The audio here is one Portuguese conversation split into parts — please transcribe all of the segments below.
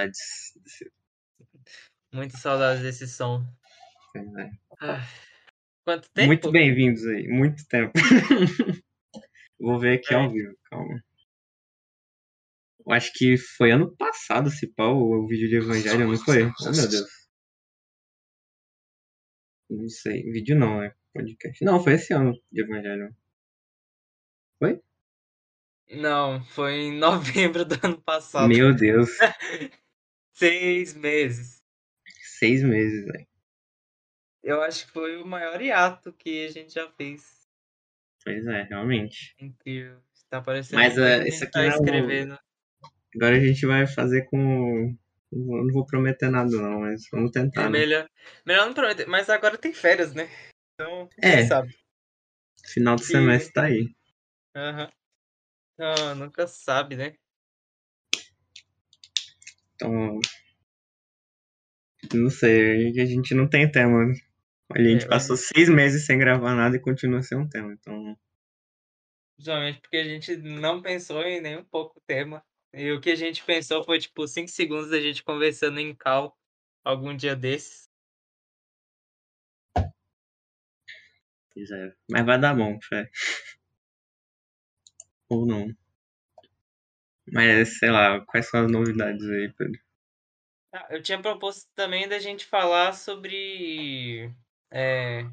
saudades. Muitas saudades desse som. É. Ah, Quanto tempo? Muito bem-vindos aí, muito tempo. Vou ver aqui ao vivo, calma. Eu acho que foi ano passado esse pau, o vídeo de Evangelho, não foi? Oh meu Deus. Não sei, vídeo não, é podcast. Não, foi esse ano de Evangelho. Foi? Não, foi em novembro do ano passado. Meu Deus, Seis meses. seis meses, velho. Eu acho que foi o maior hiato que a gente já fez. Pois é, realmente. Incrível. Tá parecendo Mas, é, gente isso aqui tá não é escrevendo. Agora a gente vai fazer com. Eu não vou prometer nada, não, mas vamos É tentar. né? melhor, melhor não prometer. Mas agora tem férias, né? Então, É. quem sabe? Final do E- semestre tá aí. Aham. Não, nunca sabe, né? Então. Não sei, a gente não tem tema. A gente É, passou seis meses sem gravar nada e continua sem um tema. Então. Justamente porque a gente não pensou em nem um pouco o tema. E o que a gente pensou foi, tipo, 5 segundos da gente conversando em cal algum dia desses. Pois é. Mas vai dar bom, fé. Ou não. Mas, sei lá, quais são as novidades aí, Pedro? Ah, eu tinha proposto também da gente falar sobre é,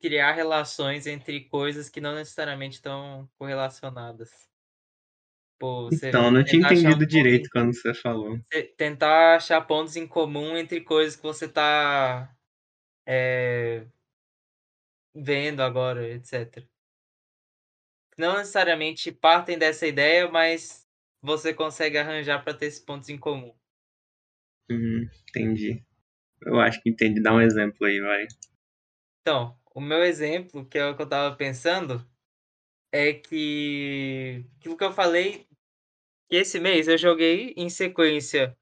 criar relações entre coisas que não necessariamente estão correlacionadas. Pô, Então, eu não tinha entendido direito em- quando você falou. tentar achar pontos em comum entre coisas que você tá é, vendo agora, etc. Não necessariamente partem dessa ideia, mas você consegue arranjar para ter esses pontos em comum. Uhum, entendi. Eu acho que entendi. Dá um exemplo aí, vai. Então, o meu exemplo, que é o que eu tava pensando, é que aquilo que eu falei, que esse mês eu joguei em sequência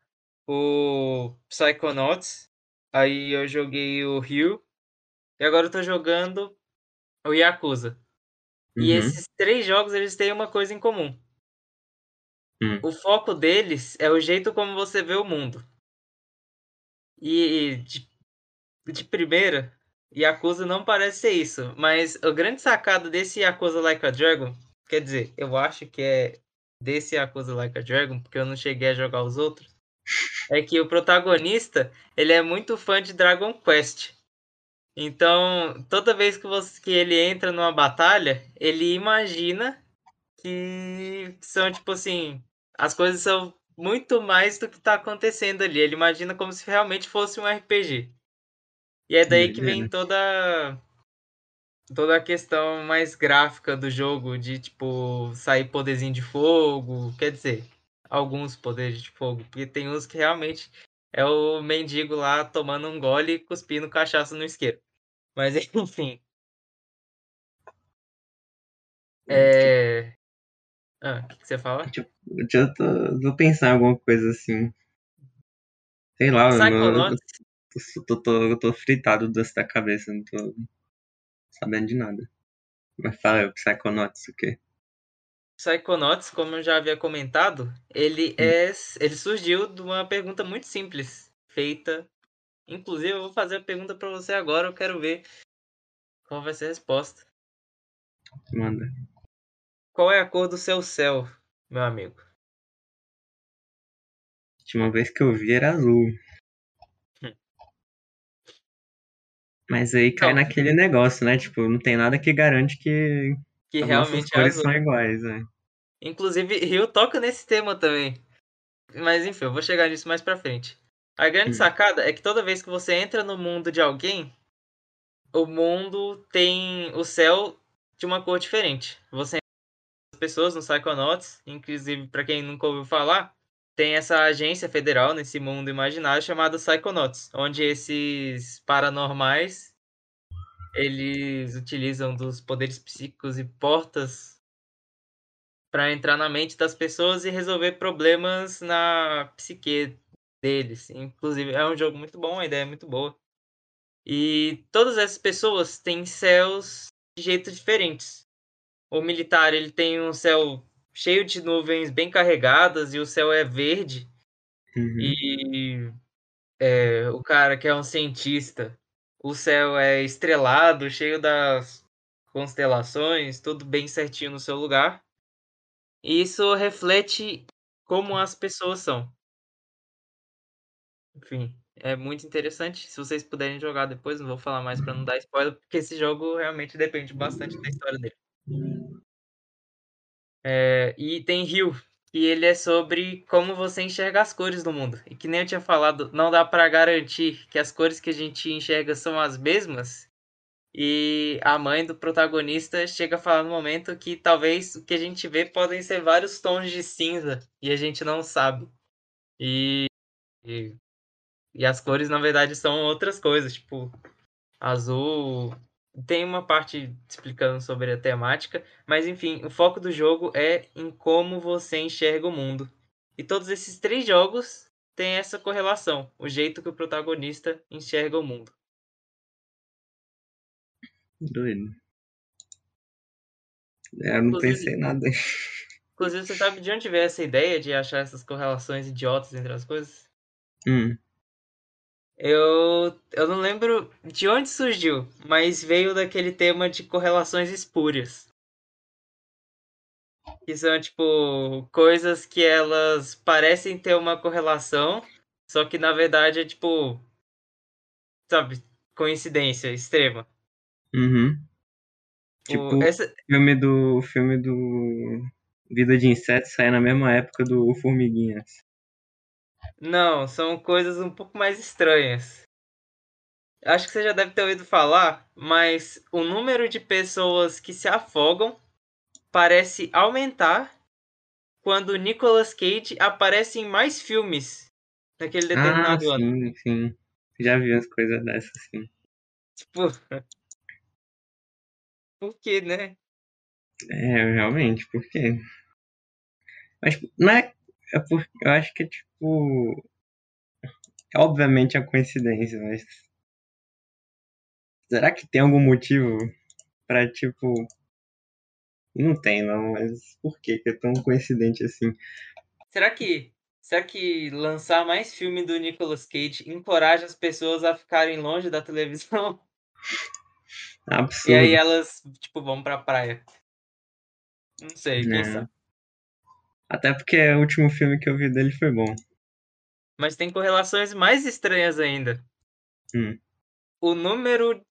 o Psychonauts, aí eu joguei o Rio, e agora eu tô jogando o Yakuza. E Uhum. esses três jogos, eles têm uma coisa em comum. Hum. O foco deles é o jeito como você vê o mundo. E de, de primeira, Yakuza não parece ser isso. Mas o grande sacado desse Yakuza Like a Dragon, quer dizer, eu acho que é desse Yakuza Like a Dragon, porque eu não cheguei a jogar os outros, é que o protagonista, ele é muito fã de Dragon Quest. Então, toda vez que, você, que ele entra numa batalha, ele imagina que são, tipo assim, as coisas são muito mais do que tá acontecendo ali. Ele imagina como se realmente fosse um RPG. E é daí que vem Doideira. toda toda a questão mais gráfica do jogo, de tipo sair poderzinho de fogo, quer dizer, alguns poderes de fogo, porque tem uns que realmente é o mendigo lá tomando um gole e cuspindo cachaça no isqueiro. Mas enfim. É. Ah, o que, que você fala? Deixa eu tô, vou pensar em alguma coisa assim. Sei lá, eu, tô, tô, tô, tô fritado doce da cabeça, não tô sabendo de nada. Mas fala aí, o Psychonauts, o quê? Psychonauts, como eu já havia comentado, ele é. Ele surgiu de uma pergunta muito simples, feita. Inclusive, eu vou fazer a pergunta pra você agora, eu quero ver qual vai ser a resposta. Manda. Qual é a cor do seu céu, meu amigo? A última vez que eu vi era azul. Hum. Mas aí cai Não. naquele negócio, né? Tipo, não tem nada que garante que Que as realmente é cores azul. são iguais, né? Inclusive, Rio toca nesse tema também. Mas enfim, eu vou chegar nisso mais pra frente. A grande Hum. sacada é que toda vez que você entra no mundo de alguém, o mundo tem o céu de uma cor diferente. Você as pessoas no Psychonauts, inclusive para quem nunca ouviu falar, tem essa agência federal nesse mundo imaginário chamada Psychonauts, onde esses paranormais eles utilizam dos poderes psíquicos e portas para entrar na mente das pessoas e resolver problemas na psique deles. Inclusive, é um jogo muito bom, a ideia é muito boa. E todas essas pessoas têm céus de jeitos diferentes. O militar, ele tem um céu cheio de nuvens bem carregadas e o céu é verde. Uhum. E é, o cara que é um cientista, o céu é estrelado, cheio das constelações, tudo bem certinho no seu lugar. E isso reflete como as pessoas são. Enfim, é muito interessante. Se vocês puderem jogar depois, não vou falar mais para não dar spoiler, porque esse jogo realmente depende bastante da história dele. É, e tem Rio, e ele é sobre como você enxerga as cores do mundo. E que nem eu tinha falado, não dá para garantir que as cores que a gente enxerga são as mesmas. E a mãe do protagonista chega a falar no momento que talvez o que a gente vê podem ser vários tons de cinza e a gente não sabe. E, e, e as cores, na verdade, são outras coisas, tipo azul, tem uma parte explicando sobre a temática, mas enfim, o foco do jogo é em como você enxerga o mundo. E todos esses três jogos têm essa correlação, o jeito que o protagonista enxerga o mundo. Doido. É, eu não Inclusive- pensei nada. Inclusive, você sabe de onde veio essa ideia de achar essas correlações idiotas entre as coisas? Hum, Eu, eu não lembro de onde surgiu, mas veio daquele tema de correlações espúrias. Que são, tipo, coisas que elas parecem ter uma correlação, só que na verdade é, tipo, sabe, coincidência extrema. uhum. O- Tipo, essa, filme do filme do Vida de Inseto sai na mesma época do Formiguinhas. Não, são coisas um pouco mais estranhas. Acho que você já deve ter ouvido falar, mas o número de pessoas que se afogam parece aumentar quando o Nicolas Cage aparece em mais filmes naquele Ah, determinado ano. sim, sim. Já vi umas coisas dessas, sim. Tipo, por quê, né? É, realmente, por quê? Mas não é. É porque eu acho que é tipo. É obviamente a coincidência, mas. Será que tem algum motivo pra, tipo. Não tem, não, mas por que que é tão coincidente assim? Será que será que lançar mais filme do Nicolas Cage encoraja as pessoas a ficarem longe da televisão? Absurdo. E aí elas, tipo, vão pra praia. Não sei, quem É. sabe. Até porque o último filme que eu vi dele foi bom. Mas tem correlações mais estranhas ainda. Hum. O número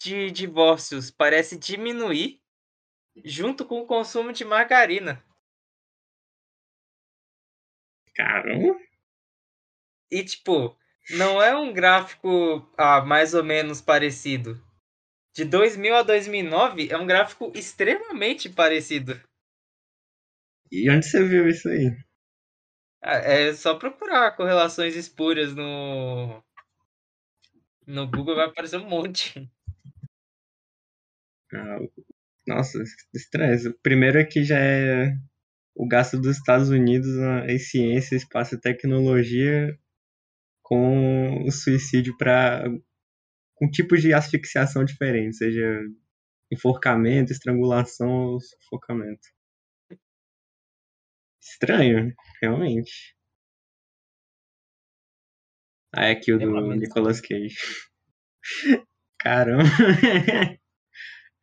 de divórcios parece diminuir junto com o consumo de margarina. Caramba! E, tipo, não é um gráfico ah, mais ou menos parecido. De 2000 a 2009 é um gráfico extremamente parecido. E onde você viu isso aí? Ah, É só procurar correlações espúrias no. No Google vai aparecer um monte. Ah, nossa, estresse. O primeiro é que já é o gasto dos Estados Unidos em ciência, espaço e tecnologia com o suicídio para com tipos de asfixiação diferentes, seja enforcamento, estrangulação ou sufocamento. Estranho, realmente. Ah, é aqui o do Extremamente. Nicolas Cage. Caramba.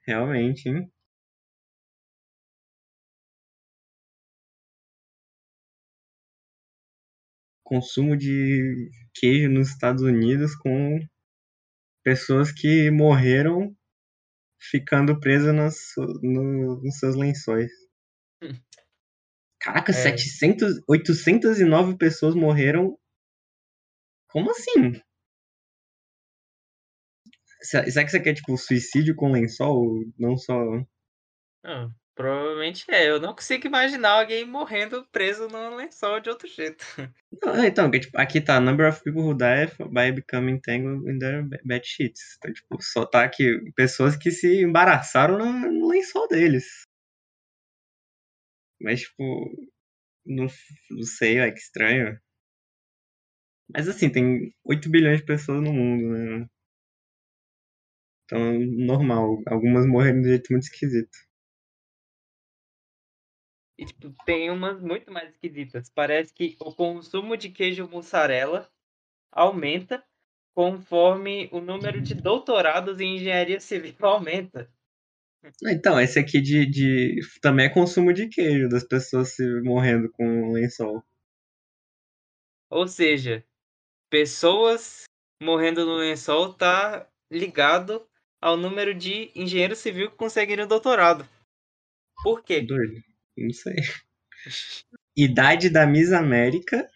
Realmente, hein? Consumo de queijo nos Estados Unidos com pessoas que morreram ficando presas nas, su- no- nos seus lençóis. Caraca, É. 700, 809 pessoas morreram. Como assim? Se- Será que isso aqui é tipo suicídio com lençol? Não só. Ah, provavelmente é. Eu não consigo imaginar alguém morrendo preso num lençol de outro jeito. Não, então, que, tipo, aqui tá number of people who die by becoming tangled in their be- bed sheets. Então, tipo, só tá aqui pessoas que se embaraçaram no lençol deles. Mas, tipo, não, não sei, é que estranho. Mas assim, tem 8 bilhões de pessoas no mundo, né? Então, normal. Algumas morreram de um jeito muito esquisito. E, tipo, tem umas muito mais esquisitas. Parece que o consumo de queijo mussarela aumenta conforme o número de doutorados em engenharia civil aumenta. Então, esse aqui de, de também é consumo de queijo, das pessoas se morrendo com lençol. Ou seja, pessoas morrendo no lençol tá ligado ao número de engenheiro civil que conseguiram doutorado. Por quê? Doido. Não sei. Idade da Miss América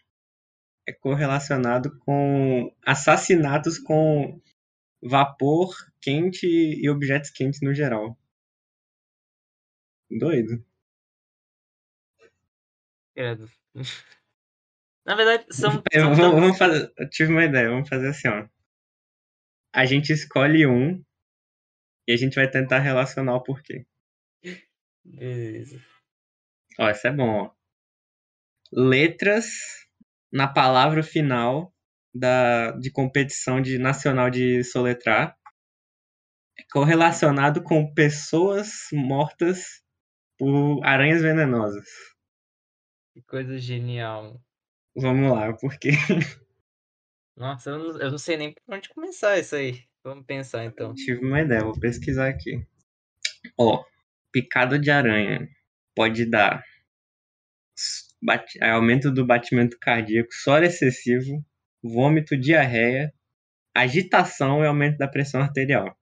é correlacionado com assassinatos com vapor quente e objetos quentes no geral. Doido. Credo. Na verdade, são. Eu, são vamos, vamos fazer, eu tive uma ideia, vamos fazer assim, ó. A gente escolhe um e a gente vai tentar relacionar o porquê. Beleza. Ó, esse é bom, ó. Letras na palavra final da, de competição de nacional de soletrar é correlacionado com pessoas mortas por aranhas venenosas. Que coisa genial. Vamos lá, porque Nossa, eu não, eu não sei nem por onde começar isso aí. Vamos pensar então. tive uma ideia, vou pesquisar aqui. Ó, picada de aranha pode dar bate- aumento do batimento cardíaco, suor excessivo, vômito, diarreia, agitação e aumento da pressão arterial.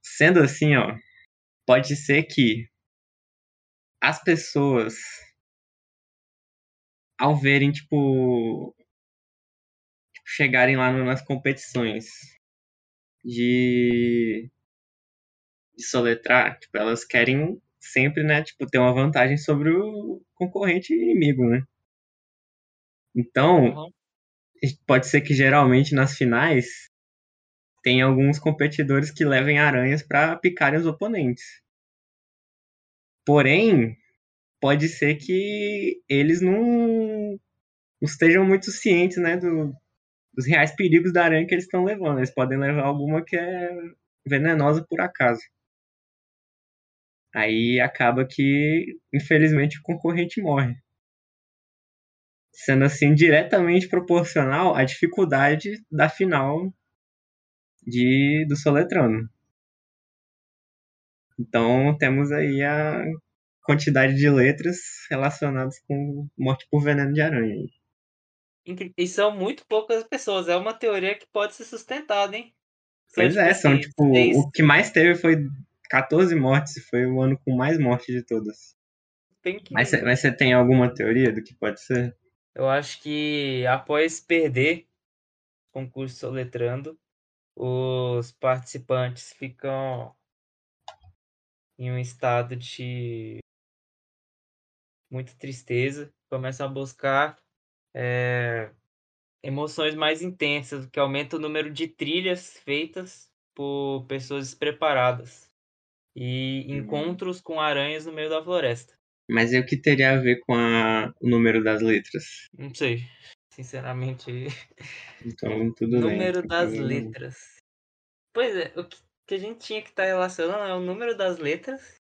Sendo assim, ó, pode ser que as pessoas, ao verem, tipo, tipo, chegarem lá no- nas competições de, de soletrar, tipo, elas querem sempre, né, tipo, ter uma vantagem sobre o concorrente inimigo, né? Então, Uhum. pode ser que geralmente nas finais tem alguns competidores que levem aranhas para picarem os oponentes. Porém, pode ser que eles não, estejam muito cientes, né, do- dos reais perigos da aranha que eles estão levando. Eles podem levar alguma que é venenosa por acaso. Aí acaba que, infelizmente, o concorrente morre. Sendo assim diretamente proporcional à dificuldade da final de do Soletrano. Então temos aí a quantidade de letras relacionadas com morte por veneno de aranha. E são muito poucas pessoas. É uma teoria que pode ser sustentada, hein? São, Pois é, são assim, tipo, o que mais teve foi 14 mortes, foi o ano com mais mortes de todas. que- Mas, mas você tem alguma teoria do que pode ser? Eu acho que após perder o concurso soletrando, os participantes ficam em um estado de muita tristeza, começam a buscar é, emoções mais intensas, o que aumenta o número de trilhas feitas por pessoas despreparadas e Hum. encontros com aranhas no meio da floresta. Mas e o que teria a ver com a- o número das letras? Não sei, sinceramente. Então, tudo bem. número das letras. Pois é, o que, que a gente tinha que estar relacionando é o número das letras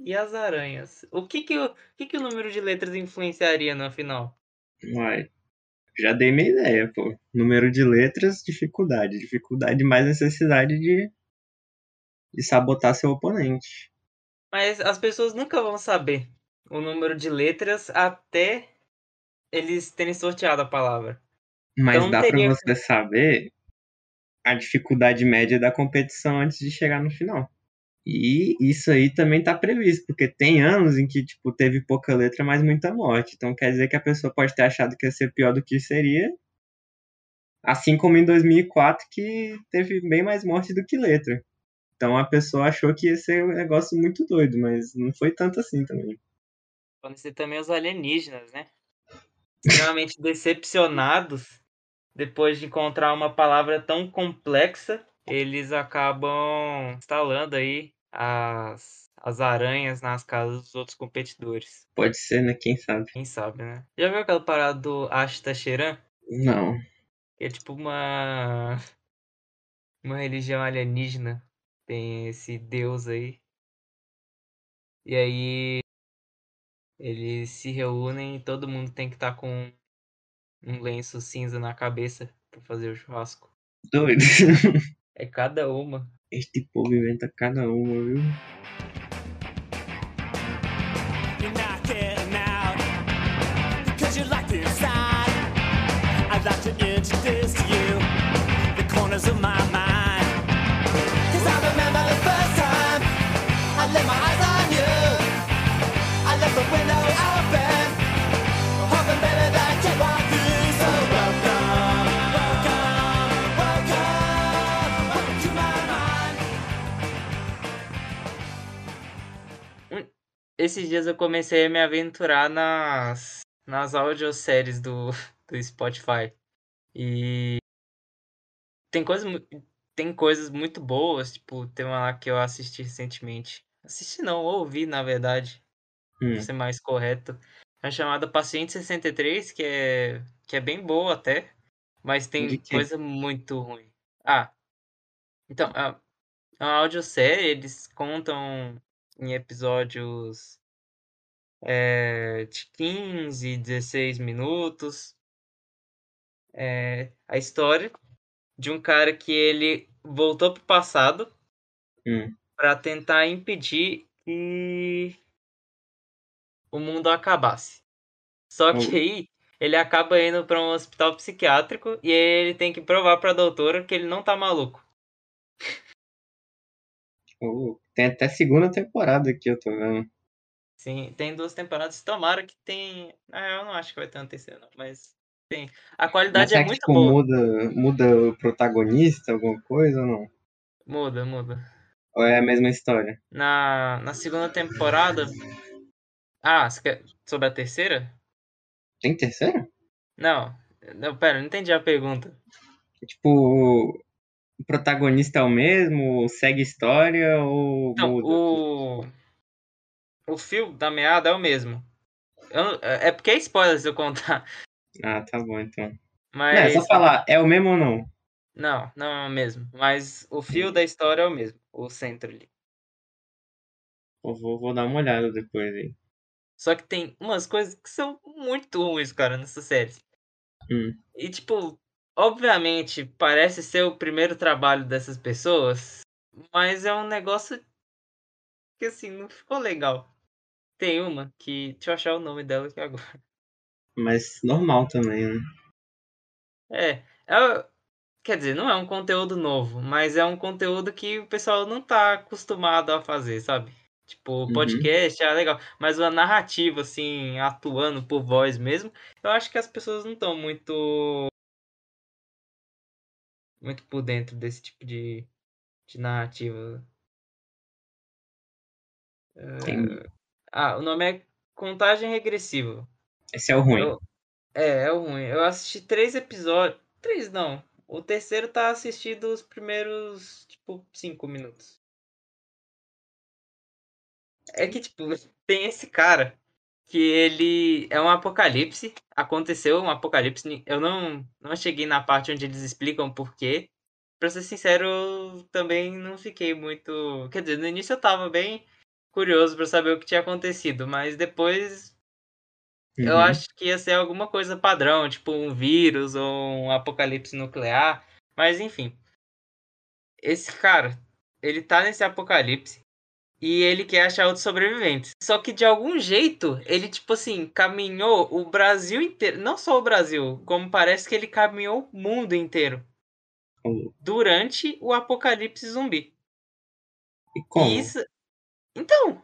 e as aranhas. O que que o, o que que o número de letras influenciaria no final? Uai, já dei minha ideia, pô. Número de letras, dificuldade. Dificuldade mais necessidade de, de sabotar seu oponente. Mas as pessoas nunca vão saber o número de letras até eles terem sorteado a palavra. Mas Então dá teria- pra você saber a dificuldade média da competição antes de chegar no final. E isso aí também tá previsto, porque tem anos em que, tipo, teve pouca letra, mas muita morte. Então quer dizer que a pessoa pode ter achado que ia ser pior do que seria. Assim como em 2004, que teve bem mais morte do que letra. Então a pessoa achou que ia ser um negócio muito doido, mas não foi tanto assim também. Podem ser também os alienígenas, né? Extremamente decepcionados depois de encontrar uma palavra tão complexa, eles acabam instalando aí as, as aranhas nas casas dos outros competidores. Pode ser, né? Quem sabe? Quem sabe, né? Já viu aquela parada do Ashta Sheran? Não. É tipo uma. Uma religião alienígena. Tem esse deus aí. E aí. Eles se reúnem e todo mundo tem que estar com um lenço cinza na cabeça pra fazer o churrasco. Doido. É cada uma. Este povo inventa cada uma, viu? Esses dias eu comecei a me aventurar nas, nas audioséries do, do Spotify. E tem coisas, tem coisas muito boas, tipo, tem uma lá que eu assisti recentemente. Assisti não, ouvi, na verdade, Hum. pra ser mais correto. É chamada Paciente 63, que é, que é bem boa até, mas tem coisa muito ruim. Ah, então, é uma audiosérie, eles contam em episódios é, de 15, 16 minutos. É, a história de um cara que ele voltou pro passado Hum. para tentar impedir que o mundo acabasse. Só que Oh. aí ele acaba indo para um hospital psiquiátrico e ele tem que provar pra doutora que ele não tá maluco. Oh, tem até segunda temporada aqui, eu tô vendo. Sim, tem duas temporadas. Tomara que tem. Ah, eu não acho que vai ter uma terceira, não, mas tem. A Mas qualidade é será que, muito tipo, boa. muda, muda o protagonista, alguma coisa ou não? Muda, muda. Ou é a mesma história? Na, na segunda temporada. Ah, você quer... sobre a terceira? Tem terceira? Não. Não, pera, não entendi a pergunta. Tipo, o protagonista é o mesmo, segue história ou Não, muda? o. O fio da meada é o mesmo. Eu é é porque é spoiler se eu contar. Ah, tá bom então. Não, Mas. é só falar, é o mesmo ou não? Não, não é o mesmo. Mas o fio da história é o mesmo. O centro ali. Eu vou, vou dar uma olhada depois aí. Só que tem umas coisas que são muito ruins, cara, nessa série. Hum. E, tipo, obviamente, parece ser o primeiro trabalho dessas pessoas, mas é um negócio que, assim, não ficou legal. Tem uma que. Deixa eu achar o nome dela aqui agora. Mas normal também, né? É, é. Quer dizer, não é um conteúdo novo, mas é um conteúdo que o pessoal não tá acostumado a fazer, sabe? Tipo, Uhum. podcast é legal, mas uma narrativa, assim, atuando por voz mesmo, eu acho que as pessoas não estão muito. muito por dentro desse tipo de, de narrativa. Tem... Ah, o nome é Contagem Regressiva. Esse é o ruim. Eu- É, é o ruim. Eu assisti três episódios. Três não. O terceiro tá assistindo os primeiros, tipo, cinco minutos. É que, tipo, tem esse cara que ele é um apocalipse. Aconteceu um apocalipse. Eu não, não cheguei na parte onde eles explicam por quê. Pra ser sincero, eu também não fiquei muito. Quer dizer, no início eu tava bem curioso pra saber o que tinha acontecido, mas depois eu Uhum. acho que ia ser alguma coisa padrão, tipo um vírus ou um apocalipse nuclear. Mas enfim. Esse cara, ele tá nesse apocalipse e ele quer achar outros sobreviventes. Só que de algum jeito, ele, tipo assim, caminhou o Brasil inteiro. Não só o Brasil, como parece que ele caminhou o mundo inteiro. Durante o apocalipse zumbi. E como? E isso. Então.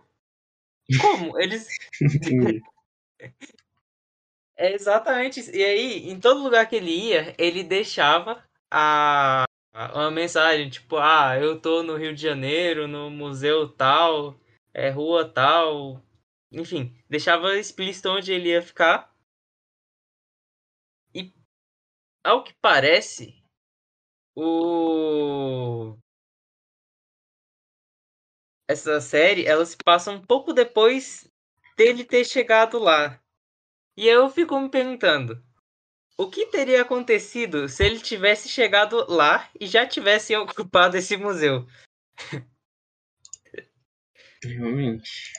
Como? Eles. É exatamente isso. E aí, em todo lugar que ele ia, ele deixava a uma mensagem, tipo, ah, eu tô no Rio de Janeiro, no museu tal, é rua tal. Enfim, deixava explícito onde ele ia ficar. E ao que parece, o essa série, ela se passa um pouco depois dele ter chegado lá. E eu fico me perguntando, o que teria acontecido se ele tivesse chegado lá e já tivesse ocupado esse museu? Realmente.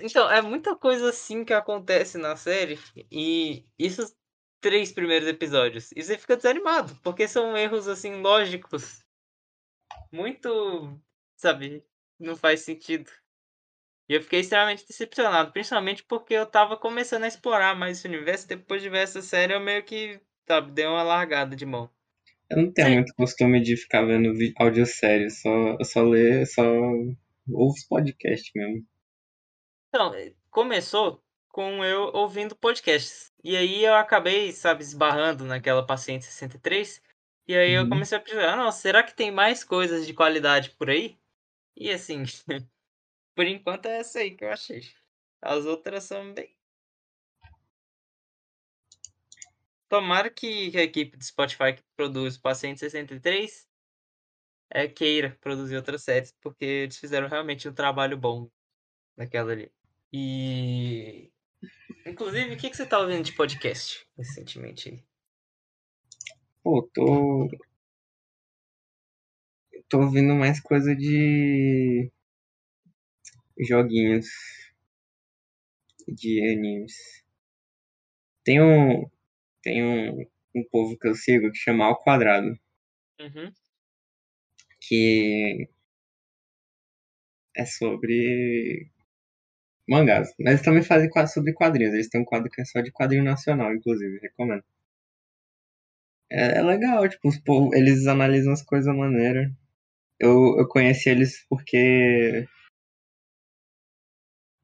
Então, é muita coisa assim que acontece na série. E isso três primeiros episódios. E você fica desanimado, porque são erros assim lógicos. Muito, sabe, não faz sentido. E eu fiquei extremamente decepcionado, principalmente porque eu tava começando a explorar mais esse universo. Depois de ver essa série, eu meio que, sabe, dei uma largada de mão. Eu não tenho Sim. muito costume de ficar vendo audiosérie, só, eu só ler, só ouvo os podcasts mesmo. Então, eh, começou com eu ouvindo podcasts. E aí eu acabei, sabe, esbarrando naquela paciente 63. E aí eu Uhum. comecei a pensar, ah, nossa, será que tem mais coisas de qualidade por aí? E assim, por enquanto é essa aí que eu achei. As outras são bem. Tomara que a equipe do Spotify que produz Paciente 63 é, queira produzir outras séries, porque eles fizeram realmente um trabalho bom naquela ali. E. Inclusive, o que, que você tá ouvindo de podcast recentemente? Pô, tô. Tô ouvindo mais coisa de. joguinhos. De animes. Tem um. Tem um, um povo que eu sigo que chama Ao Quadrado. Uhum. Que. É sobre. mangás. Mas eles também fazem sobre quadrinhos. Eles têm um quadro que é só de quadrinho nacional, inclusive, recomendo. É, é legal, tipo, os eles analisam as coisas maneiras. Eu, eu conheci eles porque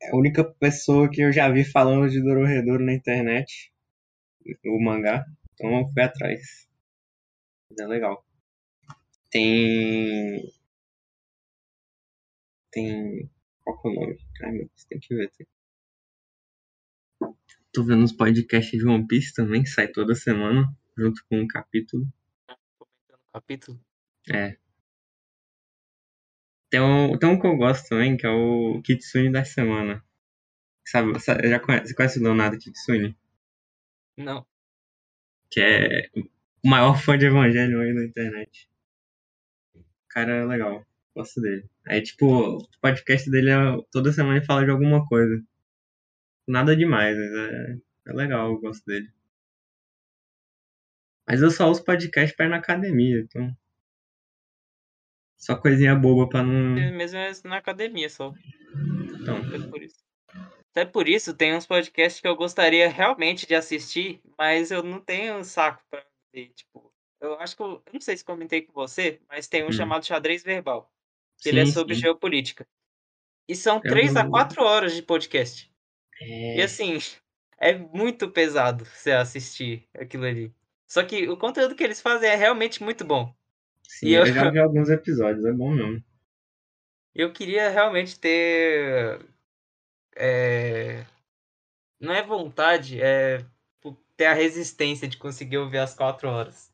é a única pessoa que eu já vi falando de Dororedoro na internet, o mangá. Então eu fui atrás. Mas é legal. Tem. Tem. Qual é o nome? Ai meu Deus, tem que ver. Tem... Tô vendo os podcasts de One Piece também, sai toda semana, junto com um capítulo. Comentando capítulo. É. Tem um, tem um que eu gosto também, que é o Kitsune da semana. Sabe, sabe- já conhece, você conhece o Leonardo Kitsune? Não. Que é o maior fã de Evangelho aí na internet. O cara é legal, gosto dele. Aí, tipo, o podcast dele é toda semana ele fala de alguma coisa. Nada demais, mas é, é legal, eu gosto dele. Mas eu só uso podcast pra ir na academia, então. Só coisinha boba pra não. Mesmo é na academia só. Então. Até por isso. Até por isso, tem uns podcasts que eu gostaria realmente de assistir, mas eu não tenho saco pra ver. Tipo, eu acho que eu, eu não sei se comentei com você, mas tem um Hum. chamado Xadrez Verbal. Que ele é Sim, sobre sim. geopolítica. E são Eu- 3 a 4 horas de podcast. É. E assim, é muito pesado você assistir aquilo ali. Só que o conteúdo que eles fazem é realmente muito bom. Sim, E eu- eu já vi alguns episódios, é bom mesmo. Eu queria realmente ter. é, Não é vontade, é tipo, ter a resistência de conseguir ouvir as 4 horas.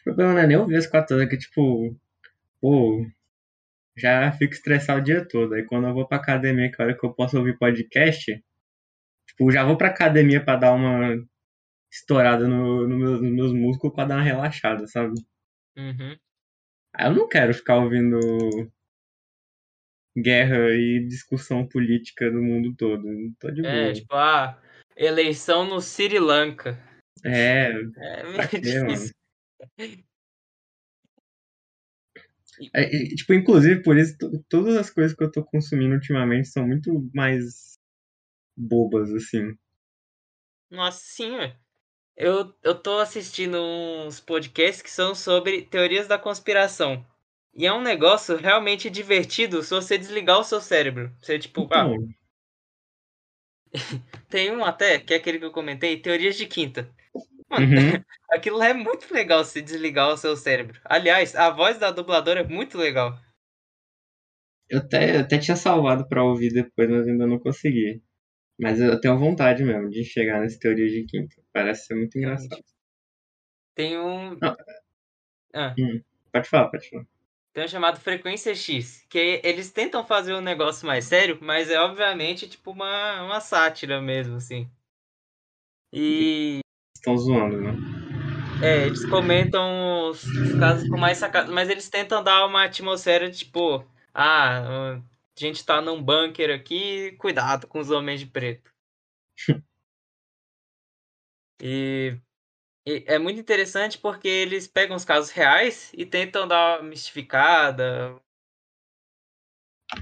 O problema não é nem ouvir as quatro horas, que tipo, pô, já fico estressado o dia todo. Aí quando eu vou pra academia, que é a hora que eu posso ouvir podcast, tipo, já vou pra academia pra dar uma estourada no, no meus, nos meus músculos pra dar uma relaxada, sabe? Uhum. Aí eu não quero ficar ouvindo guerra e discussão política do mundo todo. Não tô de É, boa. tipo, ah, eleição no Sri Lanka. É, É meio quê, difícil. É, e, tipo, inclusive, por isso, to- todas as coisas que eu tô consumindo ultimamente são muito mais bobas, assim. Nossa, sim, ué. Eu, eu tô assistindo uns podcasts que são sobre teorias da conspiração. E é um negócio realmente divertido se você desligar o seu cérebro. Você, tipo, ah, Então, tem um até, que é aquele que eu comentei, teorias de quinta. Mano, uhum, aquilo é muito legal se desligar o seu cérebro. Aliás, a voz da dubladora é muito legal. eu até, eu até tinha salvado pra ouvir depois, mas ainda não consegui. Mas eu tenho vontade mesmo de chegar nessa teoria de quinta. Parece ser muito engraçado. Tem um. Ah. Ah, Pode falar, pode falar. tem um chamado Frequência X, que eles tentam fazer um negócio mais sério, mas é obviamente tipo uma, uma sátira mesmo, assim. E Estão zoando, né? é, eles comentam os, os casos com mais sacadas, mas eles tentam dar uma atmosfera de tipo, ah, a gente tá num bunker aqui, cuidado com os homens de preto. e, e é muito interessante porque eles pegam os casos reais e tentam dar uma mistificada.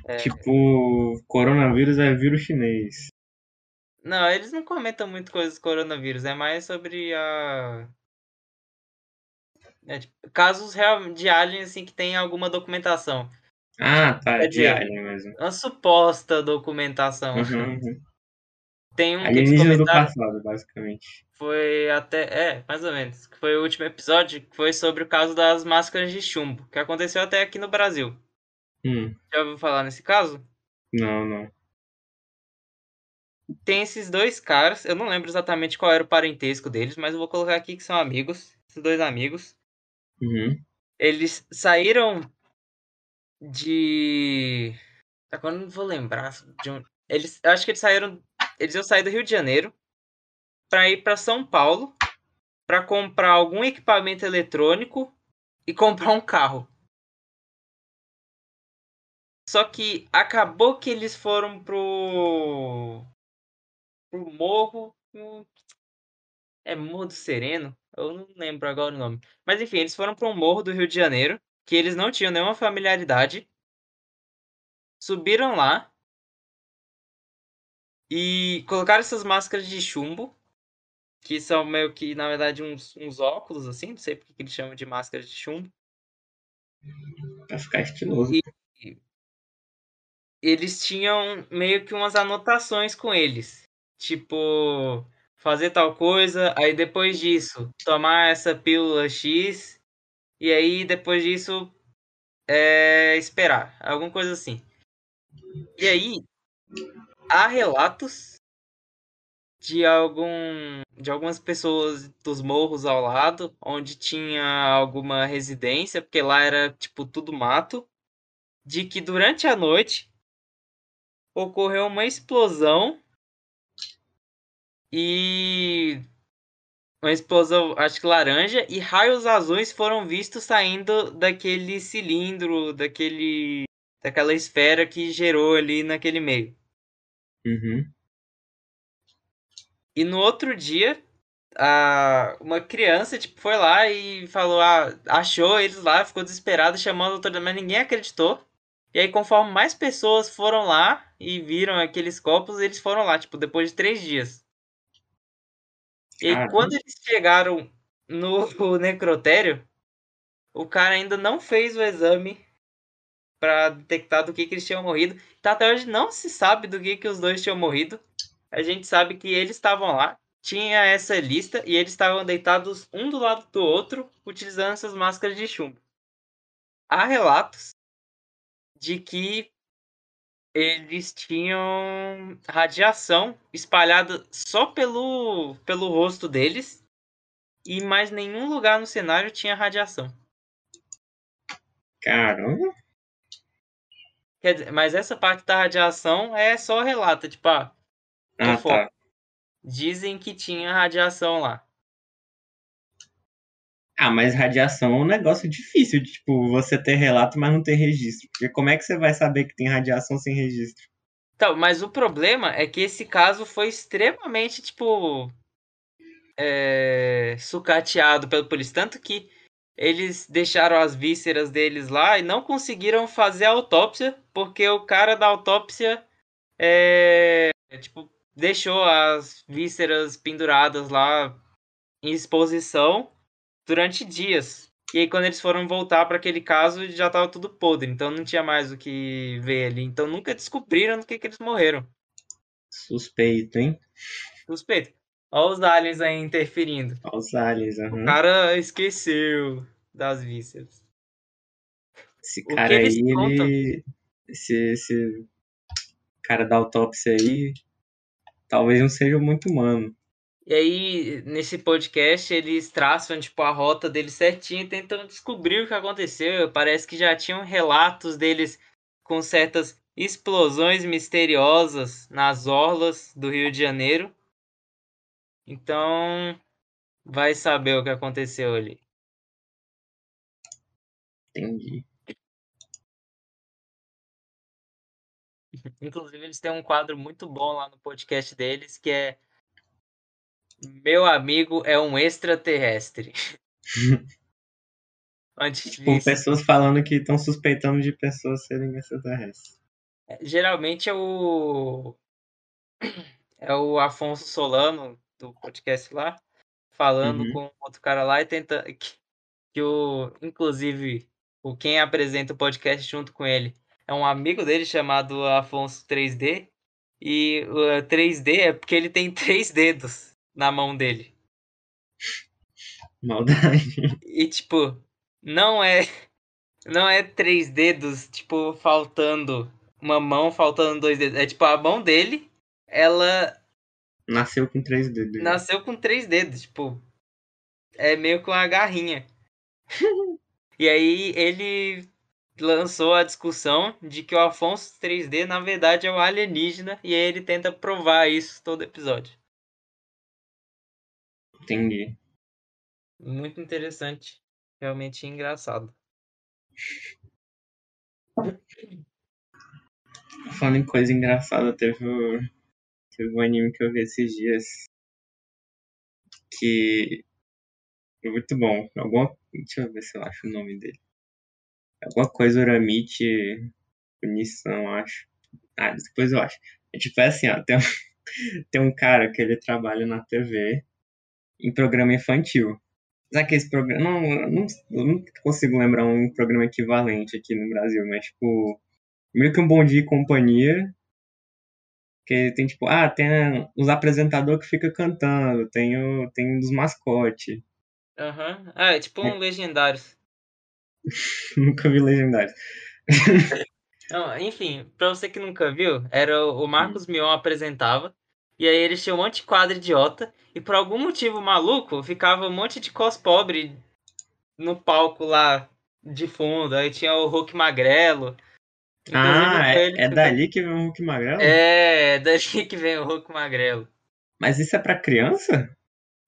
É, Tipo, coronavírus é vírus chinês. Não, eles não comentam muito coisas do coronavírus, é mais sobre a. é, tipo, casos real de aliens assim, que tem alguma documentação. Ah, tá, de dizer, alien mesmo. Uma suposta documentação. Uhum, uhum. Tem um Alienígenas do passado, basicamente. foi até. É, mais ou menos. Foi o último episódio, que foi sobre o caso das máscaras de chumbo, que aconteceu até aqui no Brasil. Hum, Já ouviu falar nesse caso? não, não. Tem esses dois caras, eu não lembro exatamente qual era o parentesco deles, mas eu vou colocar aqui que são amigos. Esses dois amigos. Uhum. Eles saíram de. Agora não vou lembrar de. Eles, acho que eles saíram. Eles iam sair do Rio de Janeiro para ir para São Paulo para comprar algum equipamento eletrônico e comprar um carro. Só que acabou que eles foram pro pro morro. hum, É Morro do Sereno? Eu não lembro agora o nome. Mas enfim, eles foram para um morro do Rio de Janeiro, que eles não tinham nenhuma familiaridade. Subiram lá e colocaram essas máscaras de chumbo, que são meio que, na verdade, uns, uns óculos, assim, não sei porque que eles chamam de máscaras de chumbo. Pra ficar estiloso. E- Eles tinham meio que umas anotações com eles. Tipo, fazer tal coisa, aí depois disso, tomar essa pílula X, e aí depois disso, é, esperar. Alguma coisa assim. E aí, há relatos de algum de algumas pessoas dos morros ao lado, onde tinha alguma residência, porque lá era tipo tudo mato, de que durante a noite ocorreu uma explosão e uma explosão, acho que laranja, e raios azuis foram vistos saindo daquele cilindro, daquele daquela esfera que gerou ali naquele meio. Uhum. E no outro dia, a, uma criança tipo, foi lá e falou, ah, achou eles lá, ficou desesperado, chamando a autoridade, mas ninguém acreditou. E aí, conforme mais pessoas foram lá e viram aqueles copos, eles foram lá, tipo, depois de três dias. E Caramba. quando eles chegaram no necrotério, o cara ainda não fez o exame para detectar do que, que eles tinham morrido. Então, até hoje não se sabe do que, que os dois tinham morrido. A gente sabe que eles estavam lá, tinha essa lista e eles estavam deitados um do lado do outro, utilizando essas máscaras de chumbo. Há relatos de que eles tinham radiação espalhada só pelo, pelo rosto deles e mais nenhum lugar no cenário tinha radiação. Caramba. Quer dizer, mas essa parte da radiação é só relata, tipo, ah, Ah, tá. dizem que tinha radiação lá. Ah, mas radiação é um negócio difícil, tipo, você ter relato, mas não ter registro. Porque como é que você vai saber que tem radiação sem registro? Então, mas o problema é que esse caso foi extremamente, tipo, é, sucateado pela polícia. Tanto que eles deixaram as vísceras deles lá e não conseguiram fazer a autópsia, porque o cara da autópsia, é, tipo, deixou as vísceras penduradas lá em exposição durante dias. E aí, quando eles foram voltar para aquele caso, já tava tudo podre, então não tinha mais o que ver ali. Então nunca descobriram do que, que eles morreram. Suspeito, hein? Suspeito. Olha os aliens aí interferindo. Os aliens, O aham. cara esqueceu das vísceras. Esse o cara aí, contam? ele. Esse, esse cara da autópsia aí, talvez não seja muito humano. E aí, nesse podcast, eles traçam tipo, a rota deles certinho e tentam descobrir o que aconteceu. Parece que já tinham relatos deles com certas explosões misteriosas nas orlas do Rio de Janeiro. Então, vai saber o que aconteceu ali. Entendi. Inclusive, eles têm um quadro muito bom lá no podcast deles que é Meu amigo é um extraterrestre. Onde Tipo, diz- pessoas falando que estão suspeitando de pessoas serem extraterrestres. geralmente é o é o Afonso Solano do podcast lá falando Uhum. com outro cara lá e tenta que, que o inclusive o quem apresenta o podcast junto com ele é um amigo dele chamado Afonso 3D e o 3D é porque ele tem três dedos na mão dele. Maldade. E tipo, não é não é três dedos, tipo, faltando uma mão, faltando dois dedos. É tipo a mão dele, ela Nasceu com três dedos. nasceu com três dedos, tipo, é meio com uma garrinha. e aí ele lançou a discussão de que o Afonso 3D na verdade é um alienígena e aí ele tenta provar isso todo episódio. Entendi. Muito interessante, realmente engraçado. Falando em coisa engraçada, teve, o- teve um anime que eu vi esses dias que é muito bom. Alguma, deixa eu ver se eu acho o nome dele. Alguma coisa Uramite Punição, acho. Ah, depois eu acho. É tipo é assim, ó, tem, um- tem um cara que ele trabalha na TV em programa infantil. Sabe que esse programa. Não, eu não, eu não consigo lembrar um programa equivalente aqui no Brasil, mas tipo. Meio que um bom dia e companhia. Que tem tipo, ah, tem os apresentadores que fica cantando, tem, o, tem dos mascotes. Aham. Ah, é tipo um Legendários. Nunca vi legendário. Não, enfim, pra você que nunca viu, era o o Marcos Mion apresentava, e aí eles tinham um monte de quadro idiota, e por algum motivo maluco, ficava um monte de cos pobre no palco lá de fundo, aí tinha o Hulk Magrelo. Ah, é, ele é dali que vem o Hulk Magrelo? É, é dali que vem o Hulk Magrelo. Mas isso é pra criança?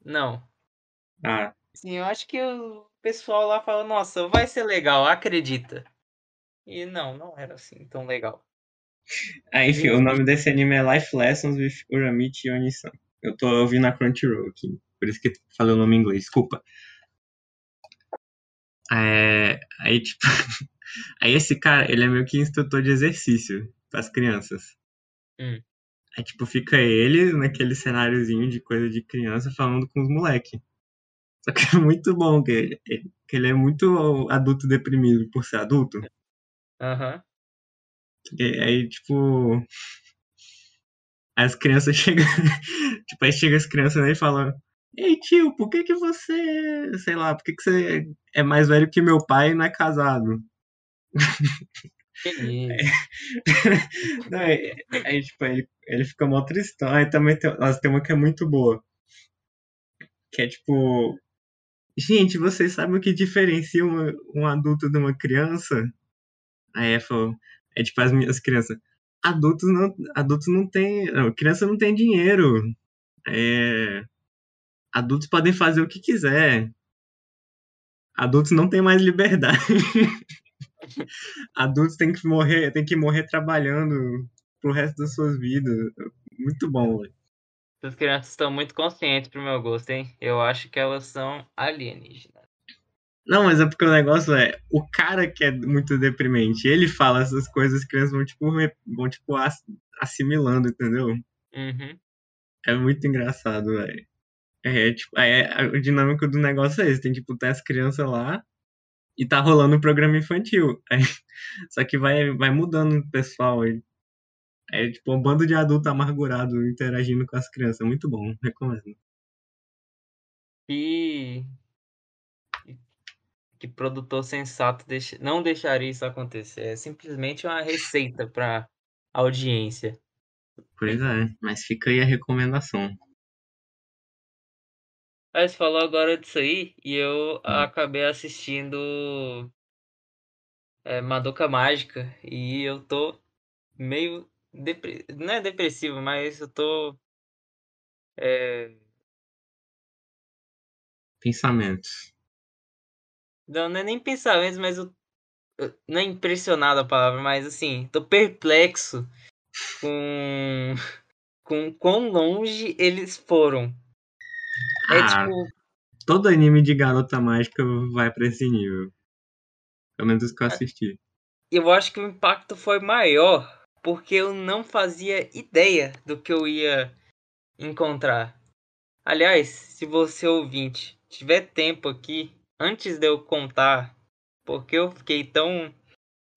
Não. Ah, Sim, eu acho que o pessoal lá fala, nossa, vai ser legal, acredita. E não, não era assim tão legal. Ah enfim, o nome desse anime é Life Lessons with Uramichi Onisan. Eu tô ouvindo a Crunchyroll aqui, por isso que falei o nome em inglês, desculpa. É, aí, tipo, aí esse cara, ele é meio que instrutor de exercício pras crianças. Hum. Aí, tipo, fica ele naquele cenáriozinho de coisa de criança falando com os moleque. Só que é muito bom, que ele, que ele é muito adulto deprimido por ser adulto. Aham. E aí, tipo. As crianças chegam. tipo, aí chega as crianças né, e falam: Ei, tio, por que que você. Sei lá, por que que você é mais velho que meu pai e não é casado? Não, aí, aí, tipo, ele, ele fica mó tristão. Aí também tem, nossa, tem uma que é muito boa. Que é tipo. Gente, vocês sabem o que diferencia uma- um adulto de uma criança? Aí é, falou, é tipo as minhas crianças. Adultos não, adultos não tem. Não, criança não tem dinheiro. É, adultos podem fazer o que quiser. Adultos não têm mais liberdade. adultos têm que morrer, têm que morrer trabalhando pro resto das suas vidas. Muito bom, velho. Crianças estão muito conscientes pro meu gosto, hein? Eu acho que elas são alienígenas. Não, mas é porque o negócio é, o cara que é muito deprimente, ele fala essas coisas, as crianças vão tipo, vão, tipo ass- assimilando, entendeu? Uhum. É muito engraçado, velho. É, tipo, aí é, a dinâmica do negócio é esse, tem tipo, tem as crianças lá e tá rolando um programa infantil. Aí, só que vai, vai mudando o pessoal aí. É tipo um bando de adulto amargurado interagindo com as crianças. Muito bom, recomendo. E. Que produtor sensato não deixaria isso acontecer. É simplesmente uma receita pra audiência. Pois é, mas fica aí a recomendação. Aí você falou agora disso aí e eu acabei assistindo é, Madoka Mágica e eu tô meio. Depre... Não é depressivo, mas eu tô. É... Pensamentos. Não, não é nem pensamentos, mas eu. eu- Não é impressionado a palavra, mas assim, tô perplexo com, com quão longe eles foram. É Ah, tipo, todo anime de garota mágica vai pra esse nível. Pelo menos os que eu assisti. eu acho que o impacto foi maior porque eu não fazia ideia do que eu ia encontrar. Aliás, se você ouvinte tiver tempo aqui, antes de eu contar porque eu fiquei tão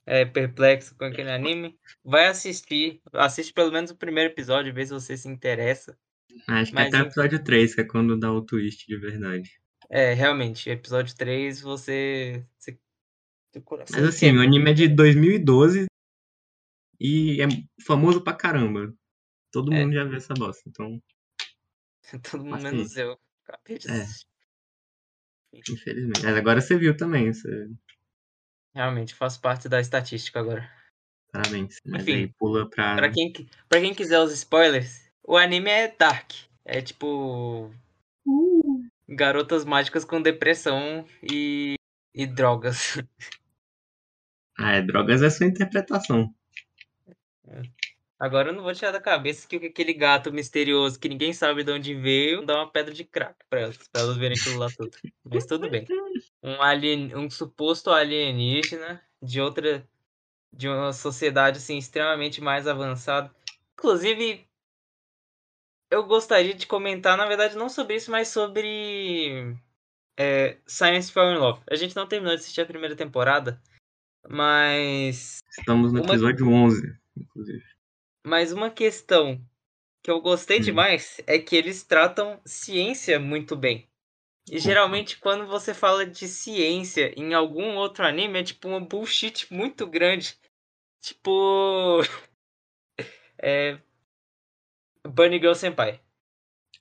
é, perplexo com aquele anime, vai assistir, assiste pelo menos o primeiro episódio, vê se você se interessa. Acho que Mas até o episódio 3, que é quando dá o twist de verdade. É, realmente, episódio 3, você. você Mas assim, o quebra. anime é de 2012 e é famoso pra caramba. Todo É. mundo já viu essa bosta, então, Todo mundo menos eu. Acabei de É. assistir. Infelizmente. Mas agora você viu também, você... Realmente, faço parte da estatística agora. parabéns. Mas Enfim, aí pula pra. Pra quem, pra quem quiser os spoilers, o anime é dark. É tipo. Garotas mágicas com depressão e, e drogas. Ah, é, drogas é sua interpretação. Agora eu não vou tirar da cabeça que aquele gato misterioso que ninguém sabe de onde veio dá uma pedra de crack pra elas, pra elas verem aquilo lá tudo. Mas tudo bem. Um, alien, um suposto alienígena de outra. de uma sociedade assim extremamente mais avançada. Inclusive, eu gostaria de comentar, na verdade, não sobre isso, mas sobre é, Science Fall in Love. A gente não terminou de assistir a primeira temporada, mas Estamos no Uma- episódio 11, inclusive. Mas uma questão que eu gostei Hum. demais é que eles tratam ciência muito bem. E geralmente quando você fala de ciência em algum outro anime é tipo uma bullshit muito grande. Tipo. É. Bunny Girl Senpai.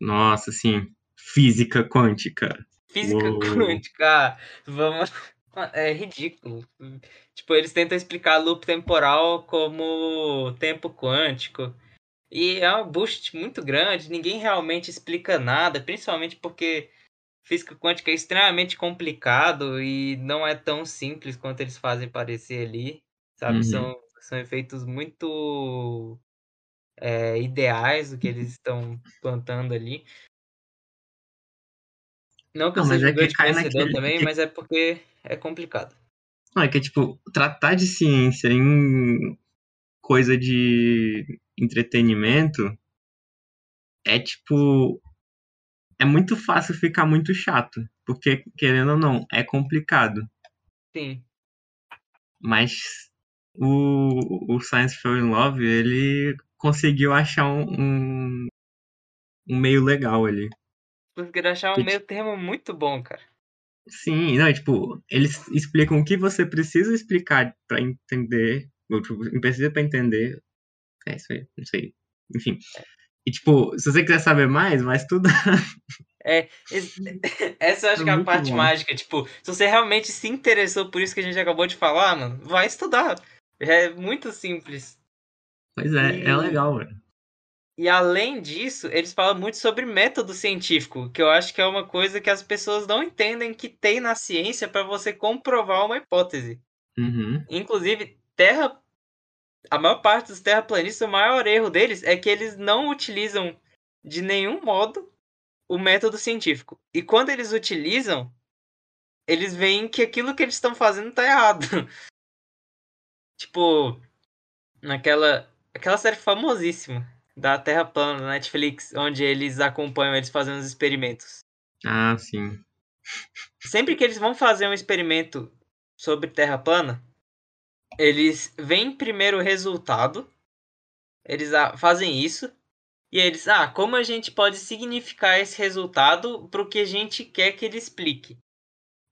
Nossa, assim, física quântica. Física Uou. quântica. Vamos. É ridículo. Tipo, eles tentam explicar loop temporal como tempo quântico. E é uma bullshit muito grande, ninguém realmente explica nada, principalmente porque física quântica é extremamente complicado e não é tão simples quanto eles fazem parecer ali, sabe? Uhum. São, são efeitos muito é, ideais do que eles estão plantando ali. Não que eu Não, mas seja é que cai naquele- também, que- mas é porque é complicado. Não, é que, tipo, tratar de ciência em coisa de entretenimento é, tipo, é muito fácil ficar muito chato. Porque, querendo ou não, é complicado. Sim, Mas o, o Science Fell in Love, ele conseguiu achar um, um, um meio legal ali. Porque achar um meio termo muito bom, cara. Sim, não, é, tipo, eles explicam o que você precisa explicar pra entender, ou tipo, precisa pra entender. É isso aí, não sei. Enfim. E tipo, se você quiser saber mais, vai estudar. É, es- essa eu acho É que é a parte bom. mágica. Tipo, se você realmente se interessou por isso que a gente acabou de falar, mano, vai estudar. É muito simples. Pois é, é E- legal, velho. E além disso, eles falam muito sobre método científico, que eu acho que é uma coisa que as pessoas não entendem que tem na ciência para você comprovar uma hipótese. Uhum. Inclusive, terra. A maior parte dos terraplanistas, o maior erro deles é que eles não utilizam de nenhum modo o método científico. E quando eles utilizam, eles veem que aquilo que eles estão fazendo tá errado. tipo, naquela aquela série famosíssima da Terra plana da Netflix, onde eles acompanham eles fazendo os experimentos. Ah, sim. Sempre que eles vão fazer um experimento sobre Terra plana, eles veem primeiro o resultado, eles ah, fazem isso, e eles, ah, como a gente pode significar esse resultado para o que a gente quer que ele explique?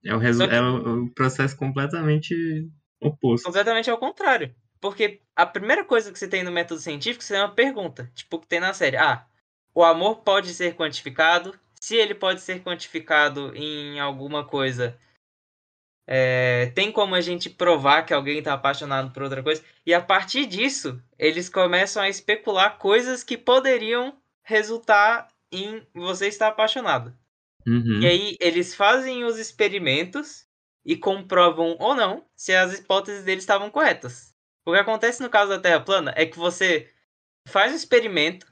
É o, resu- que- é o processo completamente oposto. Completamente ao contrário. Porque a primeira coisa que você tem no método científico, você tem uma pergunta, tipo o que tem na série. Ah, o amor pode ser quantificado? Se ele pode ser quantificado em alguma coisa, é, tem como a gente provar que alguém está apaixonado por outra coisa? E a partir disso, eles começam a especular coisas que poderiam resultar em você estar apaixonado. Uhum. E aí eles fazem os experimentos e comprovam ou não se as hipóteses deles estavam corretas. O que acontece no caso da Terra plana é que você faz o experimento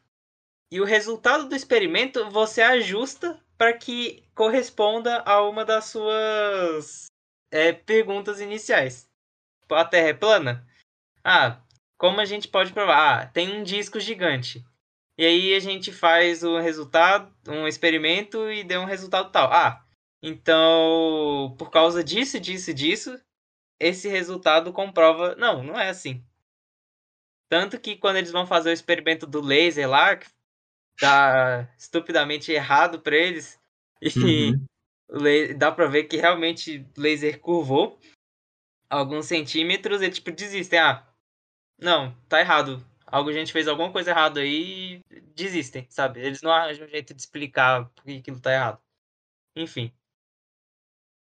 e o resultado do experimento você ajusta para que corresponda a uma das suas é, perguntas iniciais. Tipo, a Terra é plana? Ah, como a gente pode provar? Ah, tem um disco gigante. E aí a gente faz o resultado, um experimento e deu um resultado tal. Ah, então por causa disso, disso, disso, esse resultado comprova. Não, não é assim. Tanto que quando eles vão fazer o experimento do laser lá, que tá estupidamente errado para eles, e uhum. dá pra ver que realmente o laser curvou alguns centímetros e tipo desistem. Ah, não, tá errado. Algo a gente fez alguma coisa errada aí e desistem, sabe? Eles não arranjam um jeito de explicar por que aquilo tá errado. Enfim.